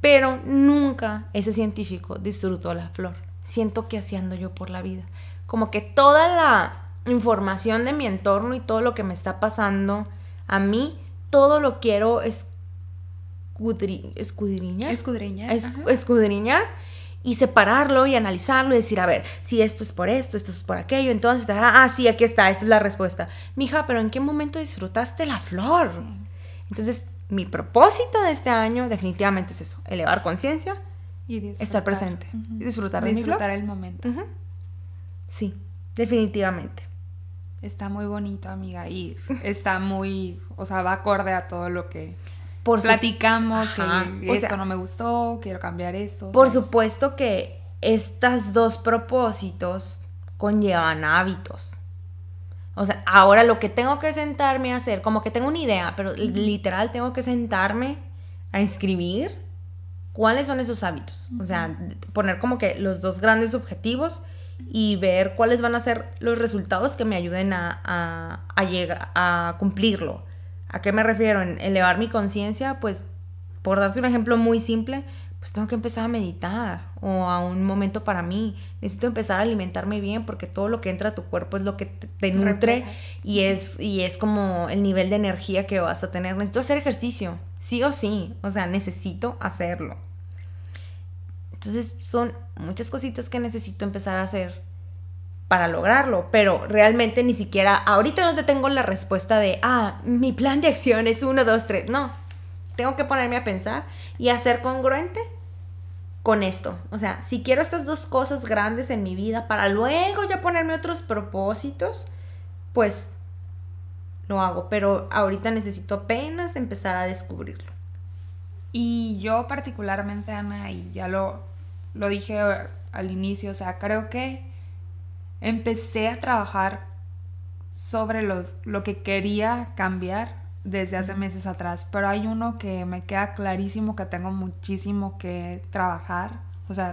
A: Pero nunca ese científico disfrutó la flor. Siento que así ando yo por la vida. Como que toda la información de mi entorno y todo lo que me está pasando a mí, todo lo quiero escudri- escudriñar.
C: Escudriñar,
A: escudriñar y separarlo y analizarlo y decir, a ver, si esto es por esto, esto es por aquello, entonces, ah, ah, sí, aquí está, esta es la respuesta. Mija, pero ¿en qué momento disfrutaste la flor?
C: Sí.
A: Entonces, mi propósito de este año definitivamente es eso, elevar conciencia,
C: Y disfrutar.
A: estar presente, disfrutar de.
C: Disfrutar el momento.
A: Sí, definitivamente.
C: Está muy bonito, amiga, y está muy, o sea, va acorde a todo lo que
A: Por, su-
C: platicamos,
A: Ajá,
C: que esto
A: sea-
C: no me gustó, quiero cambiar esto.
A: por
C: ¿sabes?
A: supuesto que estos dos propósitos conllevan hábitos. O sea, ahora lo que tengo que sentarme a hacer, como que tengo una idea, pero literal tengo que sentarme a escribir cuáles son esos hábitos. O sea, poner como que los dos grandes objetivos y ver cuáles van a ser los resultados que me ayuden a, a, llegar, a cumplirlo. ¿A qué me refiero? En elevar mi conciencia, pues, por darte un ejemplo muy simple, pues tengo que empezar a meditar o a un momento para mí. Necesito empezar a alimentarme bien porque todo lo que entra a tu cuerpo es lo que te, nutre y es, y es como el nivel de energía que vas a tener. Necesito hacer ejercicio, sí o sí. O sea, necesito hacerlo. Entonces son muchas cositas que necesito empezar a hacer para lograrlo, pero realmente ni siquiera, ahorita no te tengo la respuesta de, ah, mi plan de acción es uno, dos, tres. No, tengo que ponerme a pensar y a ser congruente con esto. O sea, si quiero estas dos cosas grandes en mi vida para luego ya ponerme otros propósitos, pues lo hago, pero ahorita necesito apenas empezar a descubrirlo.
C: Y yo particularmente, Ana, y ya lo, lo dije al inicio, o sea, creo que empecé a trabajar sobre los, lo que quería cambiar desde hace meses atrás, pero hay uno que me queda clarísimo que tengo muchísimo que trabajar, o sea,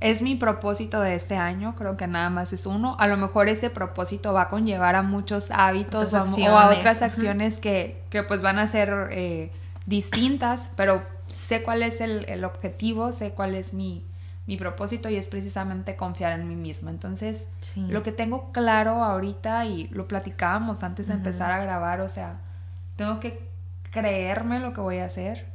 C: es mi propósito de este año, creo que nada más es uno, a lo mejor ese propósito va a conllevar a muchos hábitos o, a otras acciones que, que, pues van a ser eh, distintas, pero sé cuál es el, el objetivo, sé cuál es mi, mi propósito y es precisamente confiar en mí misma. Entonces, lo que tengo claro ahorita y lo platicábamos antes de empezar a grabar, o sea, tengo que creerme lo que voy a hacer.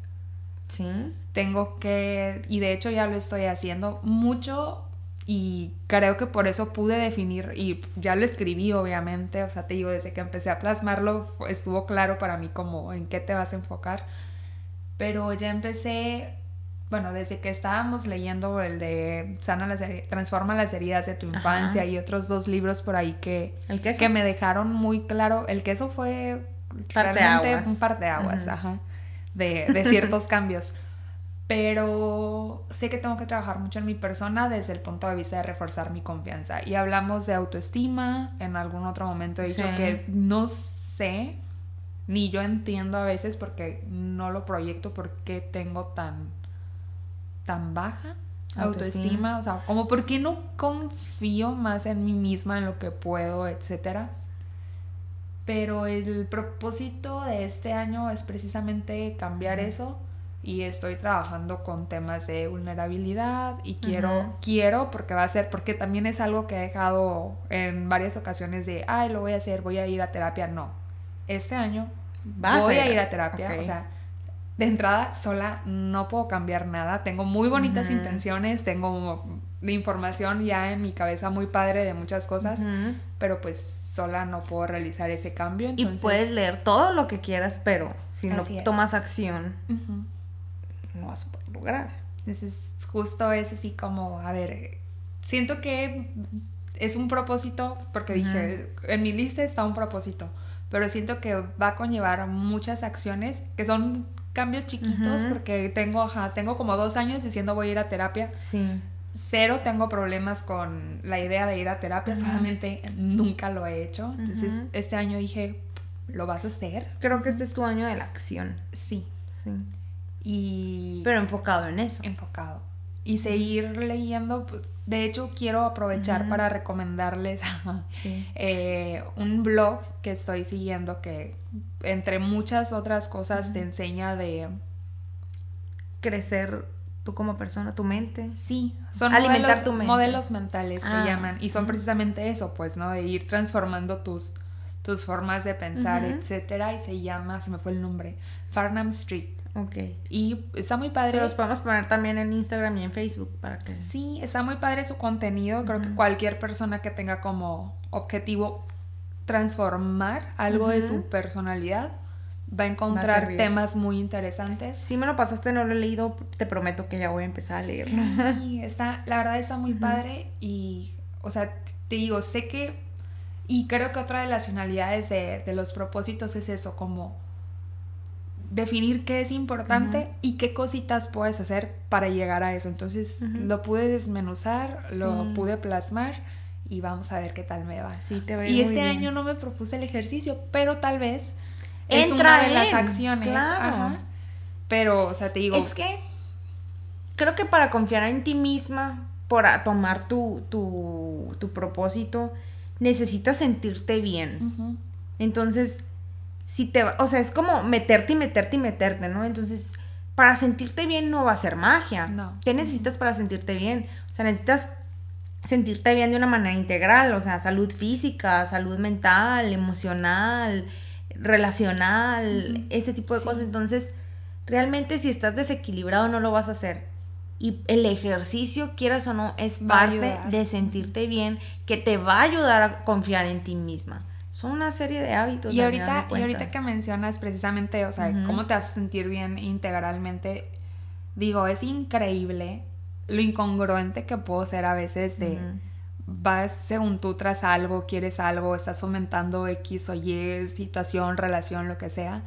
A: Sí.
C: Tengo que, y de hecho ya lo estoy haciendo mucho y creo que por eso pude definir, y ya lo escribí obviamente, o sea, te digo, desde que empecé a plasmarlo estuvo claro para mí como en qué te vas a enfocar, pero ya empecé bueno, desde que estábamos leyendo el de Sana las Transforma las heridas de tu infancia y otros dos libros por ahí que, que me dejaron muy claro, el queso fue realmente un par de aguas, ajá, de, de ciertos cambios. Pero sé que tengo que trabajar mucho en mi persona desde el punto de vista de reforzar mi confianza. Y hablamos de autoestima, en algún otro momento he dicho que no sé, ni yo entiendo a veces porque no lo proyecto, porque tengo tan tan baja autoestima, o sea, como por qué no confío más en mí misma, en lo que puedo, etcétera. Pero el propósito de este año es precisamente cambiar eso y estoy trabajando con temas de vulnerabilidad y quiero quiero porque va a ser porque también es algo que he dejado en varias ocasiones de, ay, lo voy a hacer, voy a ir a terapia, no. Este año voy a, ir a terapia, o sea, de entrada sola no puedo cambiar nada. Tengo muy bonitas intenciones, tengo la información ya en mi cabeza muy padre de muchas cosas, pero pues sola no puedo realizar ese cambio.
A: Y puedes leer todo lo que quieras, pero si no tomas acción, no vas a poder lograr.
C: Entonces, justo es así como, a ver, siento que es un propósito, porque dije, en mi lista está un propósito, pero siento que va a conllevar muchas acciones que son cambios chiquitos porque tengo, ajá, tengo como dos años diciendo voy a ir a terapia.
A: Sí.
C: Cero tengo problemas con la idea de ir a terapia, solamente nunca lo he hecho. Entonces, este año dije, ¿lo vas a hacer?
A: Creo que este es tu año de la acción.
C: Sí.
A: Sí.
C: Y...
A: Pero enfocado en eso.
C: Enfocado. Y seguir leyendo, pues, de hecho, quiero aprovechar para recomendarles eh, un blog que estoy siguiendo que, entre muchas otras cosas, te enseña de...
A: Crecer tú como persona, tu mente.
C: Sí, son modelos, modelos mentales se ah, llaman. Y son precisamente eso, pues, ¿no? De ir transformando tus, tus formas de pensar, etcétera. Y se llama, se me fue el nombre, Farnham Street.
A: Ok.
C: Y está muy padre.
A: los podemos poner también en Instagram y en Facebook para que...
C: Sí, está muy padre su contenido. Creo que cualquier persona que tenga como objetivo transformar algo de su personalidad va a encontrar temas muy interesantes.
A: Si me lo pasaste, no lo he leído, te prometo que ya voy a empezar a leerlo.
C: Sí, está, la verdad está muy padre y, o sea, te digo, sé que, y creo que otra de las finalidades de, de los propósitos es eso, como definir qué es importante y qué cositas puedes hacer para llegar a eso. Entonces lo pude desmenuzar, lo pude plasmar y vamos a ver qué tal me va.
A: Sí, te
C: y este año no me propuse el ejercicio, pero tal vez es una de las acciones. Pero, o sea, te digo...
A: Es que creo que para confiar en ti misma, para tomar tu, tu, tu propósito, necesitas sentirte bien. Entonces, si te o sea, es como meterte y meterte y meterte, ¿no? Entonces, para sentirte bien no va a ser magia.
C: No.
A: ¿Qué necesitas para sentirte bien? O sea, necesitas sentirte bien de una manera integral, o sea, salud física, salud mental, emocional, relacional, ese tipo de cosas. Entonces, realmente si estás desequilibrado no lo vas a hacer. Y el ejercicio, quieras o no, es parte de sentirte bien, que te va a ayudar a confiar en ti misma. Son una serie de hábitos.
C: Y ahorita, y ahorita que mencionas precisamente, o sea, cómo te hace sentir bien integralmente, digo, es increíble lo incongruente que puedo ser a veces de vas según tú tras algo, quieres algo, estás fomentando X o Y situación, relación, lo que sea.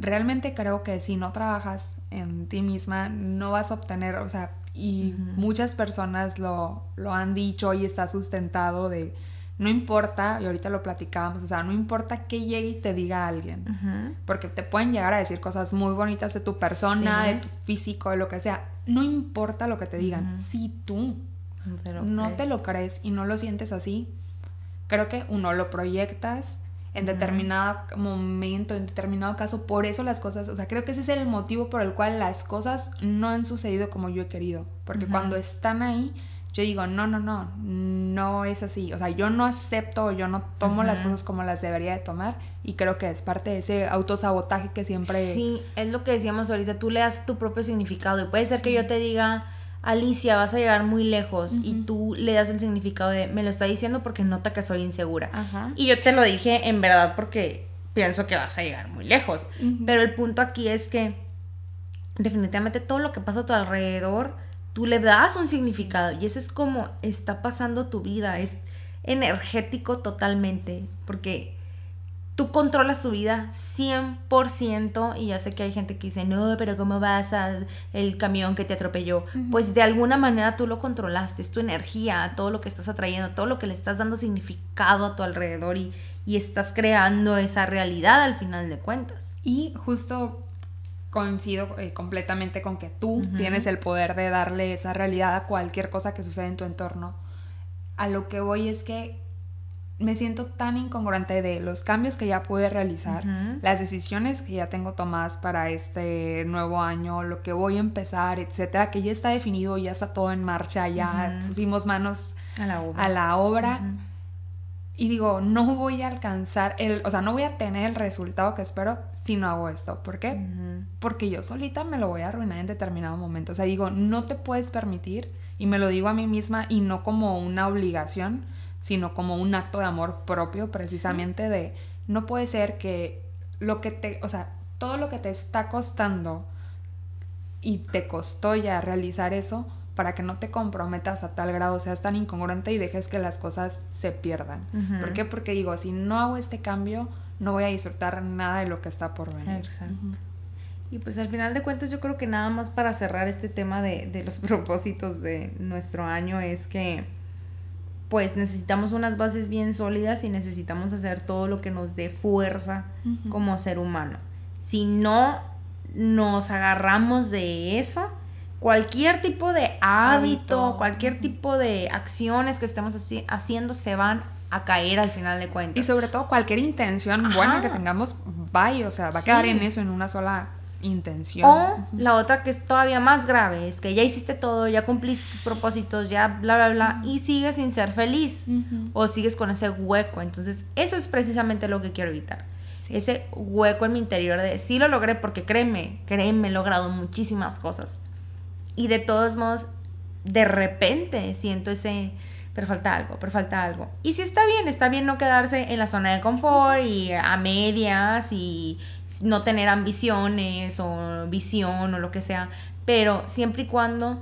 C: Realmente creo que si no trabajas en ti misma, no vas a obtener, o sea, y muchas personas lo, lo han dicho y está sustentado de, no importa, y ahorita lo platicábamos, o sea, no importa que llegue y te diga alguien, porque te pueden llegar a decir cosas muy bonitas de tu persona, de tu físico, de lo que sea, no importa lo que te digan, si tú no te lo crees. y no lo sientes así, creo que uno lo proyectas en determinado momento, en determinado caso, por eso las cosas, o sea, creo que ese es el motivo por el cual las cosas no han sucedido como yo he querido, porque cuando están ahí, yo digo, no, no, no, no es así, o sea, yo no acepto, yo no tomo las cosas como las debería de tomar y creo que es parte de ese autosabotaje que siempre...
A: Sí, es lo que decíamos ahorita, tú le das tu propio significado y puede ser que yo te diga Alicia, vas a llegar muy lejos y tú le das el significado de, me lo está diciendo porque nota que soy insegura. Y yo te lo dije en verdad porque pienso que vas a llegar muy lejos. Pero el punto aquí es que definitivamente todo lo que pasa a tu alrededor, tú le das un significado y eso es como está pasando tu vida, es energético totalmente, porque tú controlas tu vida 100% y ya sé que hay gente que dice, no, pero ¿cómo vas a el camión que te atropelló? Pues de alguna manera tú lo controlaste, es tu energía, todo lo que estás atrayendo, todo lo que le estás dando significado a tu alrededor y, y estás creando esa realidad al final de cuentas.
C: Y justo coincido eh, completamente con que tú tienes el poder de darle esa realidad a cualquier cosa que sucede en tu entorno. A lo que voy es que me siento tan incongruente de los cambios que ya pude realizar, las decisiones que ya tengo tomadas para este nuevo año, lo que voy a empezar, etcétera, que ya está definido, ya está todo en marcha, ya pusimos manos a la obra. Y digo, no voy a alcanzar el, o sea, no voy a tener el resultado que espero si no hago esto. ¿Por qué? Porque yo solita me lo voy a arruinar en determinado momento. O sea, digo, no te puedes permitir, y me lo digo a mí misma y no como una obligación, sino como un acto de amor propio, precisamente de no puede ser que lo que te, o sea, todo lo que te está costando y te costó ya realizar eso para que no te comprometas a tal grado, seas tan incongruente y dejes que las cosas se pierdan. ¿Por qué? Porque digo, si no hago este cambio, no voy a disfrutar nada de lo que está por venir. Exacto.
A: Y pues al final de cuentas yo creo que nada más para cerrar este tema de, de los propósitos de nuestro año es que pues necesitamos unas bases bien sólidas y necesitamos hacer todo lo que nos dé fuerza como ser humano. Si no nos agarramos de eso, cualquier tipo de hábito, cualquier tipo de acciones que estemos haciendo se van a caer al final de cuentas.
C: Y sobre todo cualquier intención buena que tengamos, va, o sea, va a quedar en eso, en una sola intención.
A: O la otra que es todavía más grave, es que ya hiciste todo, ya cumpliste tus propósitos, ya bla, bla, bla, y sigues sin ser feliz o sigues con ese hueco. Entonces, eso es precisamente lo que quiero evitar. Ese hueco en mi interior de, sí lo logré porque créeme, créeme, he logrado muchísimas cosas. Y de todos modos, de repente siento ese, pero falta algo, pero falta algo. Y si está bien, está bien no quedarse en la zona de confort y a medias y no tener ambiciones o visión o lo que sea, pero siempre y cuando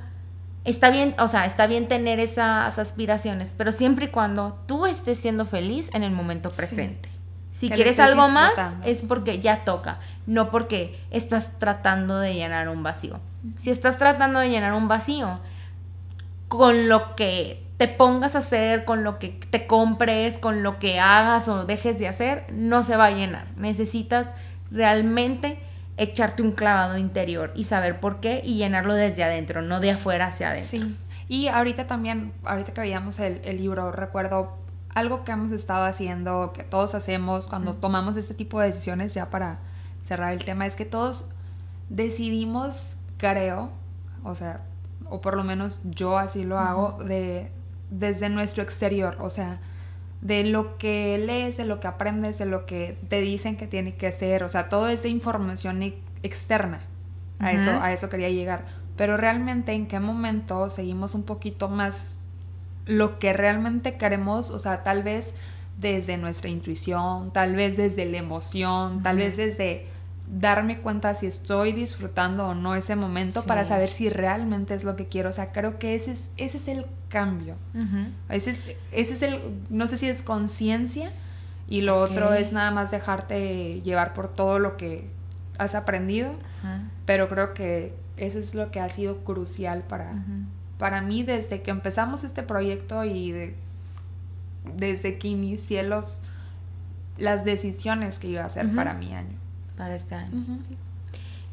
A: está bien, o sea, está bien tener esas aspiraciones, pero siempre y cuando tú estés siendo feliz en el momento presente. Si quieres algo más es porque ya toca, no porque estás tratando de llenar un vacío. Si estás tratando de llenar un vacío con lo que te pongas a hacer, con lo que te compres, con lo que hagas o dejes de hacer, no se va a llenar. Necesitas realmente echarte un clavado interior y saber por qué y llenarlo desde adentro, no de afuera hacia adentro.
C: Sí. Y ahorita también, ahorita que veíamos el, el libro, recuerdo algo que hemos estado haciendo, que todos hacemos cuando tomamos este tipo de decisiones, ya para cerrar el tema, es que todos decidimos, creo, o sea, o por lo menos yo así lo hago, de, desde nuestro exterior, o sea, de lo que lees, de lo que aprendes, de lo que te dicen que tiene que ser, o sea, todo es de información externa. A, eso, a eso quería llegar. Pero realmente en qué momento seguimos un poquito más lo que realmente queremos, o sea, tal vez desde nuestra intuición, tal vez desde la emoción, tal vez desde darme cuenta si estoy disfrutando o no ese momento
A: Sí.
C: para saber si realmente es lo que quiero. O sea, creo que ese es, ese es el cambio. Ese es, ese es el, no sé si es conciencia y lo otro es nada más dejarte llevar por todo lo que has aprendido, pero creo que eso es lo que ha sido crucial para, para mí desde que empezamos este proyecto y de- desde que inicié los, las decisiones que iba a hacer para mi año.
A: Para este año.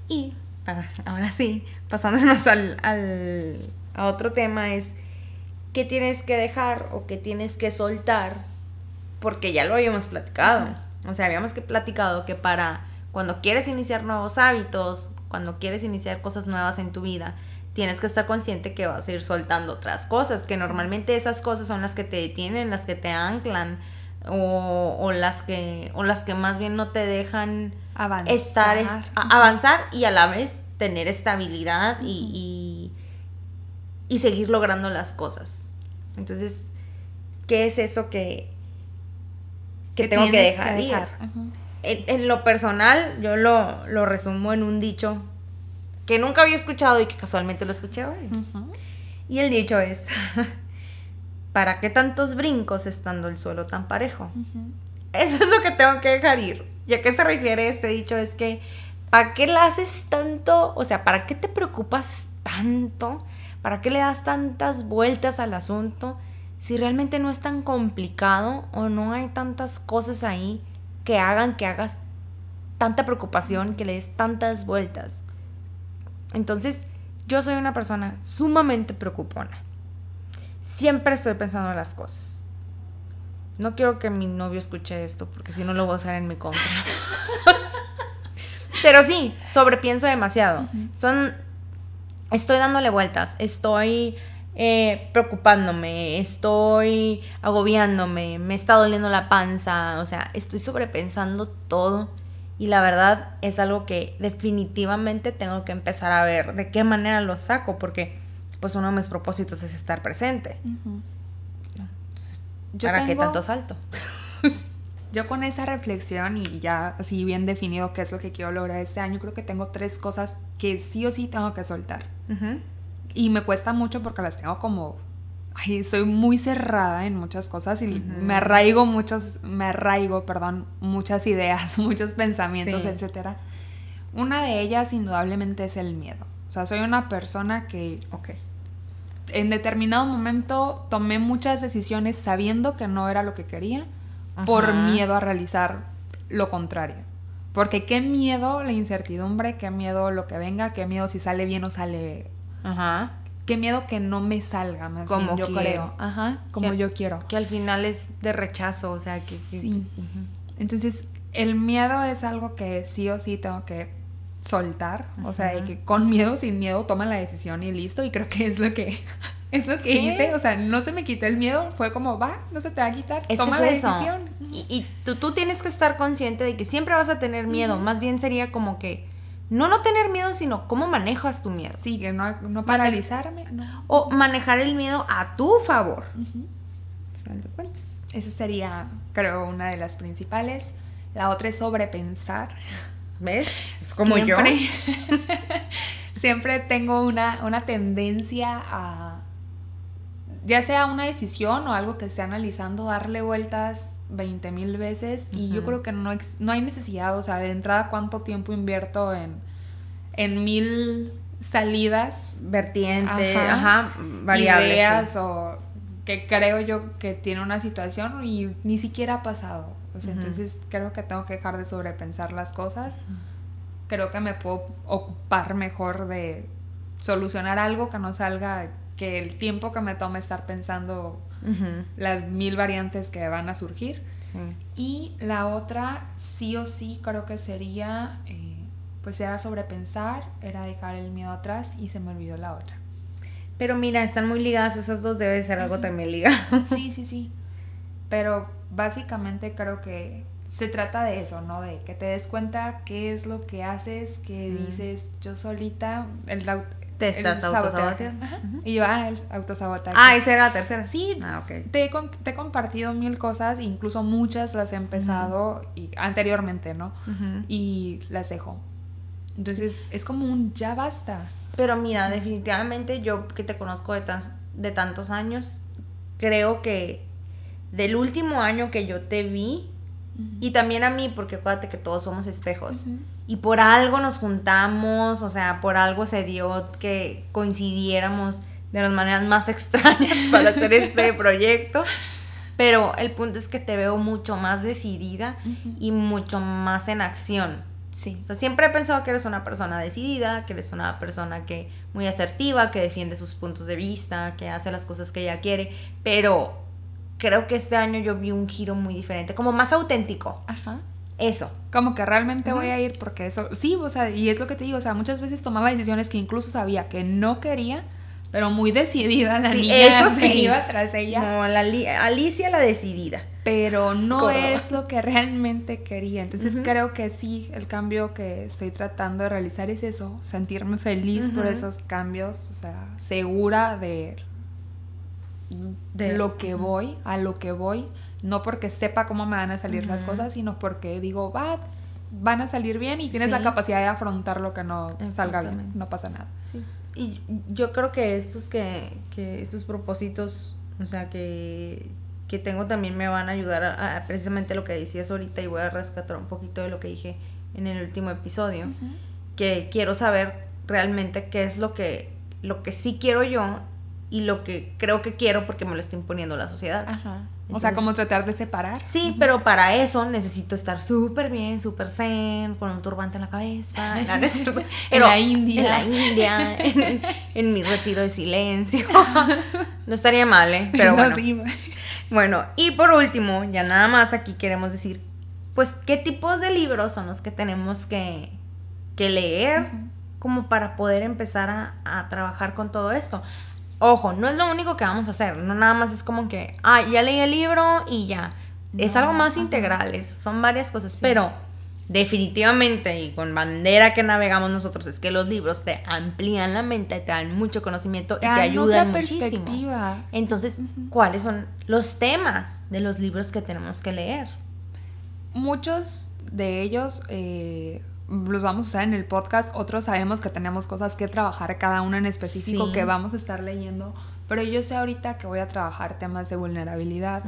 A: Y para, ahora sí, pasándonos al, al- a otro tema es qué tienes que dejar o qué tienes que soltar, porque ya lo habíamos platicado. O sea, habíamos que platicado que para cuando quieres iniciar nuevos hábitos, cuando quieres iniciar cosas nuevas en tu vida, tienes que estar consciente que vas a ir soltando otras cosas, que normalmente esas cosas son las que te detienen, las que te anclan o, o las que o las que más bien no te dejan
C: Avanzar.
A: estar es- a- avanzar y a la vez tener estabilidad y, y, y seguir logrando las cosas. Entonces, ¿qué es eso que, que tengo que
C: tienes
A: dejar, ir?
C: Ujú.
A: En, en lo personal, yo lo, lo resumo en un dicho que nunca había escuchado y que casualmente lo escuché hoy.
C: Ujú.
A: Y el dicho es, ¿para qué tantos brincos estando el suelo tan parejo? Eso es lo que tengo que dejar ir. ¿Y a qué se refiere este dicho? Es que, ¿para qué le haces tanto? O sea, ¿para qué te preocupas tanto? ¿Para qué le das tantas vueltas al asunto? Si realmente no es tan complicado o no hay tantas cosas ahí que hagan que hagas tanta preocupación, que le des tantas vueltas. Entonces, yo soy una persona sumamente preocupona. Siempre estoy pensando en las cosas. No quiero que mi novio escuche esto, porque si no lo voy a usar en mi contra. Pero sí, sobrepienso demasiado. Son. Estoy dándole vueltas. Estoy eh, preocupándome. Estoy agobiándome. Me está doliendo la panza. O sea, estoy sobrepensando todo. Y la verdad es algo que definitivamente tengo que empezar a ver de qué manera lo saco. Porque, pues, uno de mis propósitos es estar presente.
C: Yo
A: ¿Para qué tanto salto?
C: Yo con esa reflexión y ya así bien definido qué es lo que quiero lograr este año, creo que tengo tres cosas que sí o sí tengo que soltar. Y me cuesta mucho porque las tengo como... Ay, soy muy cerrada en muchas cosas y me arraigo muchos, me arraigo, perdón, muchas ideas, muchos pensamientos,
A: Sí.
C: etcétera. Una de ellas indudablemente es el miedo. O sea, soy una persona que
A: Ok.
C: En determinado momento tomé muchas decisiones sabiendo que no era lo que quería por miedo a realizar lo contrario. Porque qué miedo la incertidumbre, qué miedo lo que venga, qué miedo si sale bien o sale...
A: Ajá.
C: Qué miedo que no me salga, más
A: Como
C: bien, yo
A: quiero.
C: creo. Ajá, como
A: Que-
C: yo quiero.
A: Que al final es de rechazo, o sea, que... que-
C: Sí.
A: Ujú.
C: Entonces, el miedo es algo que sí o sí tengo que soltar. O sea, de que con miedo, sin miedo, toma la decisión y listo. Y creo que es lo que, es lo que
A: Sí.
C: hice. O sea, no se me quitó el miedo. Fue como, va, no se te va a quitar.
A: Es
C: toma la
A: es eso.
C: decisión.
A: Y, y tú, tú tienes que estar consciente de que siempre vas a tener miedo. Más bien sería como que... No no tener miedo, sino cómo manejas tu miedo.
C: Sí, que no, no paralizarme. No.
A: O manejar el miedo a tu favor. Final de cuentas.
C: Esa sería, creo, una de las principales. La otra es sobrepensar.
A: ¿Ves? Es como
C: siempre,
A: yo.
C: siempre tengo una, una tendencia a, ya sea una decisión o algo que esté analizando, darle vueltas 20 mil veces y yo creo que no, no hay necesidad, o sea, de entrada cuánto tiempo invierto en, en mil salidas,
A: Vertiente,
C: Ajá.
A: ajá, variables. sí.
C: ideas o que creo yo que tiene una situación y ni siquiera ha pasado. O sea,
A: Ujú.
C: entonces creo que tengo que dejar de sobrepensar las cosas. creo que me puedo ocupar mejor de solucionar algo que no salga, que el tiempo que me tome estar pensando las mil variantes que van a surgir. Y la otra, sí o sí, creo que sería, eh, pues era sobrepensar, era dejar el miedo atrás y se me olvidó la otra.
A: Pero mira, están muy ligadas, esas dos debe ser algo también ligado.
C: Sí, sí, sí. Pero básicamente creo que se trata de eso, ¿no? De que te des cuenta qué es lo que haces, que dices yo solita, el,
A: te estás autosaboteando.
C: Y yo, ah, el autosabotaje.
A: Ah, esa era la tercera.
C: Sí, ah, te, he, te, he compartido mil cosas, incluso muchas las he empezado y, anteriormente, ¿no? Y las dejo. Entonces, es como un ya basta.
A: Pero mira, definitivamente yo que te conozco de, tan, de tantos años, creo que del último año que yo te vi, y también a mí, porque acuérdate que todos somos espejos. Y por algo nos juntamos, o sea, por algo se dio que coincidiéramos de las maneras más extrañas para hacer este proyecto. Pero el punto es que te veo mucho más decidida y mucho más en acción. Sí. O sea, siempre he pensado que eres una persona decidida, que eres una persona que muy asertiva, que defiende sus puntos de vista, que hace las cosas que ella quiere, pero creo que este año yo vi un giro muy diferente, como más auténtico. Ajá. Eso.
C: Como que realmente voy a ir porque eso, sí, o sea, y es lo que te digo, o sea, muchas veces tomaba decisiones que incluso sabía que no quería, pero muy decidida la niña eso sí. iba tras ella.
A: No, la Alicia la decidida.
C: Pero no es lo que realmente quería. Entonces creo que sí, el cambio que estoy tratando de realizar es eso, sentirme feliz por esos cambios, o sea, segura de de lo que voy, a lo que voy, no porque sepa cómo me van a salir las cosas, sino porque digo, va, van a salir bien y tienes la capacidad de afrontar lo que no salga bien, no pasa nada.
A: Sí. Y yo creo que estos que, estos propósitos, o sea, que, que tengo también me van a ayudar a, precisamente lo que decías ahorita y voy a rescatar un poquito de lo que dije en el último episodio, que quiero saber realmente qué es lo que, lo que sí quiero yo y lo que creo que quiero porque me lo está imponiendo la sociedad. Ajá.
C: o sea, como tratar de separar.
A: Sí, pero para eso necesito estar súper bien, súper zen, con un turbante en la cabeza. en,
C: la India.
A: En la India, en, mi retiro de silencio. no estaría mal, ¿eh? Pero bueno. Bueno, y por último, ya nada más aquí queremos decir, pues, ¿qué tipos de libros son los que tenemos que, que leer? como para poder empezar a, a trabajar con todo esto. Ojo, no es lo único que vamos a hacer, no nada más es como que, ah, ya leí el libro y ya. es algo más integral, son varias cosas, pero definitivamente y con bandera que navegamos nosotros es que los libros te amplían la mente, te dan mucho conocimiento y te ayudan muchísimo. Entonces, ¿cuáles son los temas de los libros que tenemos que leer?
C: Muchos de ellos eh, los vamos a usar en el podcast, otros sabemos que tenemos cosas que trabajar cada uno en específico que vamos a estar leyendo, pero yo sé ahorita que voy a trabajar temas de vulnerabilidad,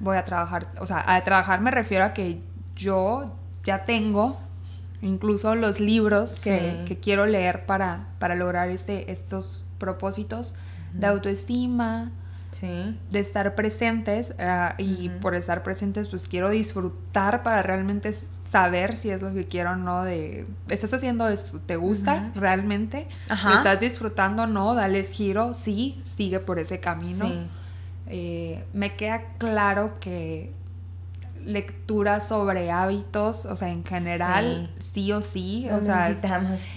C: voy a trabajar, o sea, a trabajar me refiero a que yo ya tengo incluso los libros que, quiero leer para, para lograr este, estos propósitos de autoestima, de estar presentes eh, y por estar presentes pues quiero disfrutar para realmente saber si es lo que quiero o no de estás haciendo esto te gusta realmente estás disfrutando no dale el giro. Sí sigue por ese camino. Eh, me queda claro que lectura sobre hábitos o sea en general sí, o sí o sea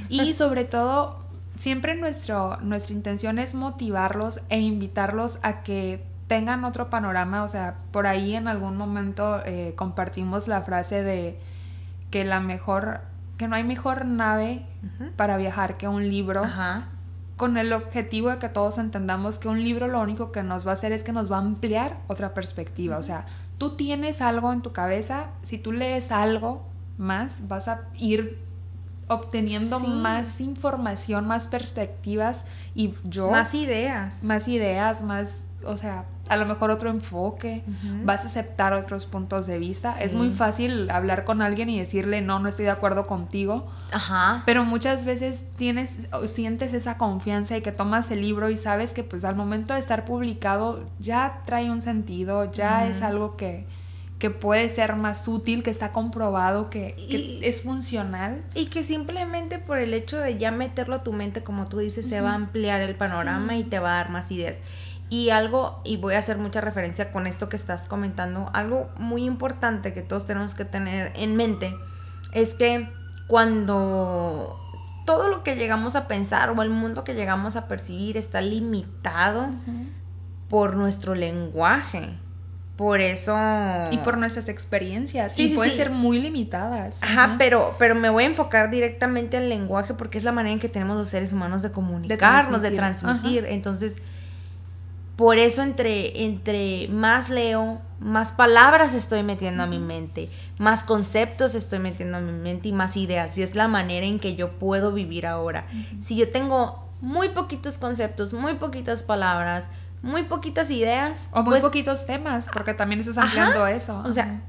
C: y sobre todo siempre nuestro, nuestra intención es motivarlos e invitarlos a que tengan otro panorama. O sea, por ahí en algún momento eh, compartimos la frase de que la mejor, que no hay mejor nave para viajar que un libro. Con el objetivo de que todos entendamos que un libro lo único que nos va a hacer es que nos va a ampliar otra perspectiva. O sea, tú tienes algo en tu cabeza, si tú lees algo más, vas a ir obteniendo más información, más perspectivas y yo...
A: Más ideas.
C: Más ideas, más, o sea, a lo mejor otro enfoque, vas a aceptar otros puntos de vista. Es muy fácil hablar con alguien y decirle, no, no estoy de acuerdo contigo. Ajá. Pero muchas veces tienes, sientes esa confianza y que tomas el libro y sabes que pues al momento de estar publicado ya trae un sentido, ya es algo que que puede ser más útil, que está comprobado, que, es funcional.
A: Y que simplemente por el hecho de ya meterlo a tu mente, como tú dices, se va a ampliar el panorama
C: Sí.
A: y te va a dar más ideas. Y algo, y voy a hacer mucha referencia con esto que estás comentando, algo muy importante que todos tenemos que tener en mente es que cuando todo lo que llegamos a pensar o el mundo que llegamos a percibir está limitado por nuestro lenguaje. Por eso...
C: Y por nuestras experiencias.
A: Sí,
C: y
A: sí,
C: pueden
A: sí.
C: ser muy limitadas.
A: Ajá, pero, pero me voy a enfocar directamente al lenguaje porque es la manera en que tenemos los seres humanos de comunicarnos, de
C: transmitir.
A: transmitir. Entonces, por eso entre, entre más leo, más palabras estoy metiendo a mi mente, más conceptos estoy metiendo a mi mente y más ideas. Y es la manera en que yo puedo vivir ahora. Si yo tengo muy poquitos conceptos, muy poquitas palabras, muy poquitas ideas,
C: O muy
A: pues
C: poquitos temas, porque también estás
A: Ajá.
C: ampliando eso.
A: o sea,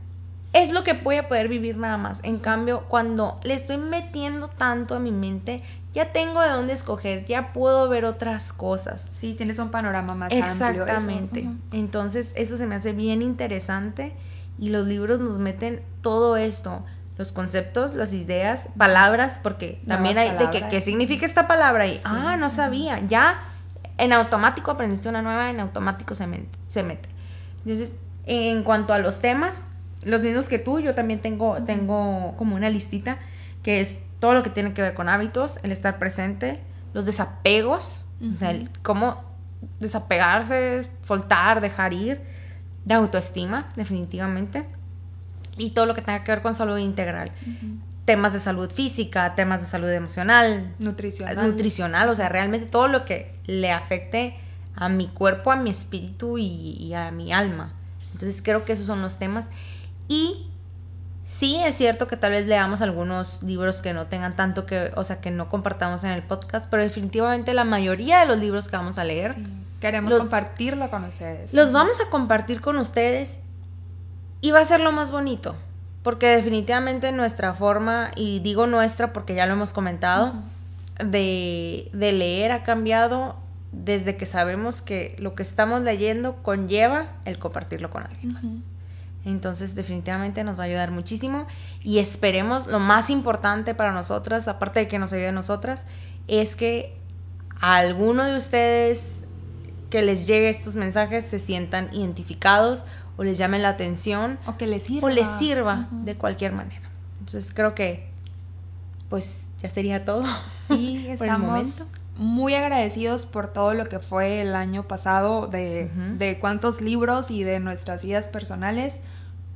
A: es lo que voy a poder vivir nada más. En cambio, cuando le estoy metiendo tanto a mi mente, ya tengo de dónde escoger, ya puedo ver otras cosas.
C: sí, tienes un panorama más amplio. eso.
A: Exactamente. Entonces, eso se me hace bien interesante y los libros nos meten todo esto. Los conceptos, las ideas, palabras, porque también
C: Nuevas
A: hay de que. ¿qué significa esta palabra? Y,
C: Sí.
A: ah, no sabía. Ya en automático aprendiste una nueva, en automático se, se mete. Entonces, en cuanto a los temas, los mismos que tú, yo también tengo, tengo como una listita que es todo lo que tiene que ver con hábitos, el estar presente, los desapegos, o sea, el cómo desapegarse, soltar, dejar ir, de autoestima, definitivamente, y todo lo que tenga que ver con salud integral. Temas de salud física, temas de salud emocional,
C: Nutricional.
A: nutricional, o sea, realmente todo lo que le afecte a mi cuerpo, a mi espíritu y, y a mi alma. Entonces creo que esos son los temas. Y sí es cierto que tal vez leamos algunos libros que no tengan tanto que, o sea, que no compartamos en el podcast, pero definitivamente la mayoría de los libros que vamos a leer
C: Sí. Queremos
A: Los-
C: compartirlo con ustedes.
A: los vamos a compartir con ustedes y va a ser lo más bonito. Porque definitivamente nuestra forma, y digo nuestra porque ya lo hemos comentado, de, de leer ha cambiado desde que sabemos que lo que estamos leyendo conlleva el compartirlo con alguien más. Entonces definitivamente nos va a ayudar muchísimo y esperemos, lo más importante para nosotras, aparte de que nos ayude a nosotras, es que a alguno de ustedes que les llegue estos mensajes se sientan identificados o les llamen la atención
C: O que les sirva.
A: o les sirva de cualquier manera. Entonces creo que pues ya sería todo.
C: Sí, estamos muy agradecidos por todo lo que fue el año pasado, de,
A: Ujú.
C: de cuántos libros y de nuestras vidas personales,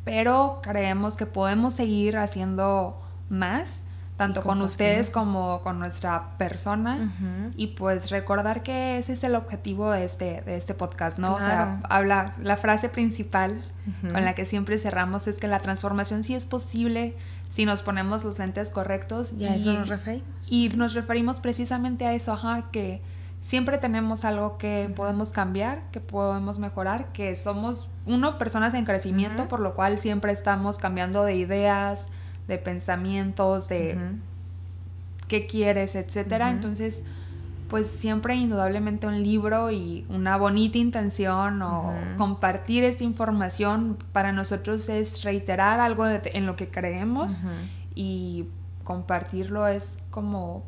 C: pero creemos que podemos seguir haciendo más, tanto
A: Y
C: con ustedes como con nuestra persona. Y pues recordar que ese es el objetivo de este, de este podcast, ¿no? O sea, habla, la frase principal con la que siempre cerramos es que la transformación sí es posible si nos ponemos los lentes correctos.
A: A
C: y-
A: eso nos referimos.
C: y nos referimos precisamente a eso, ajá, que siempre tenemos algo que podemos cambiar, que podemos mejorar, que somos, uno, personas en crecimiento, por lo cual siempre estamos cambiando de ideas, de pensamientos, de qué quieres, etcétera. Entonces, pues siempre indudablemente un libro y una bonita intención o compartir esta información para nosotros es reiterar algo de- en lo que creemos y compartirlo es como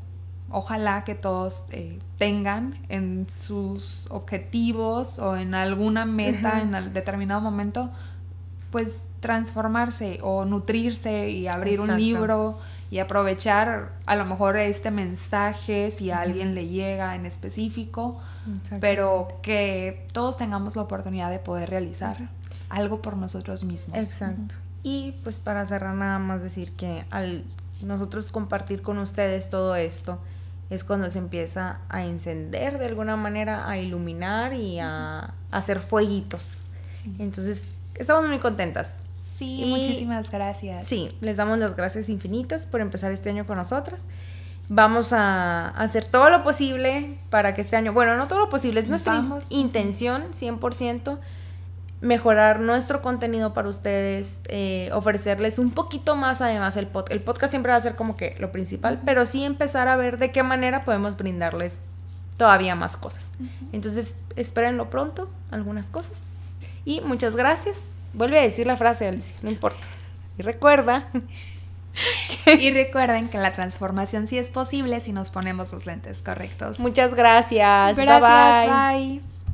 C: ojalá que todos eh, tengan en sus objetivos o en alguna meta en determinado momento pues transformarse o nutrirse y abrir un libro y aprovechar a lo mejor este mensaje si a alguien le llega en específico pero que todos tengamos la oportunidad de poder realizar algo por nosotros mismos.
A: Exacto. Y pues para cerrar nada más decir que al nosotros compartir con ustedes todo esto es cuando se empieza a encender de alguna manera, a iluminar y a, a hacer fueguitos.
C: Sí.
A: Entonces, estamos muy contentas.
C: Sí,
A: Y-
C: muchísimas gracias.
A: Sí, les damos las gracias infinitas por empezar este año con nosotros. Vamos a hacer todo lo posible para que este año, bueno, no todo lo posible, es nuestra
C: Vamos.
A: intención 100% mejorar nuestro contenido para ustedes, eh, ofrecerles un poquito más además el podcast. El podcast siempre va a ser como que lo principal, pero sí empezar a ver de qué manera podemos brindarles todavía más cosas. Entonces, espérenlo pronto, algunas cosas. Y muchas gracias Vuelve a decir la frase, Alicia, no importa. Y recuerda.
C: y recuerden que la transformación sí es posible si nos ponemos los lentes correctos.
A: Muchas gracias.
C: Gracias, bye.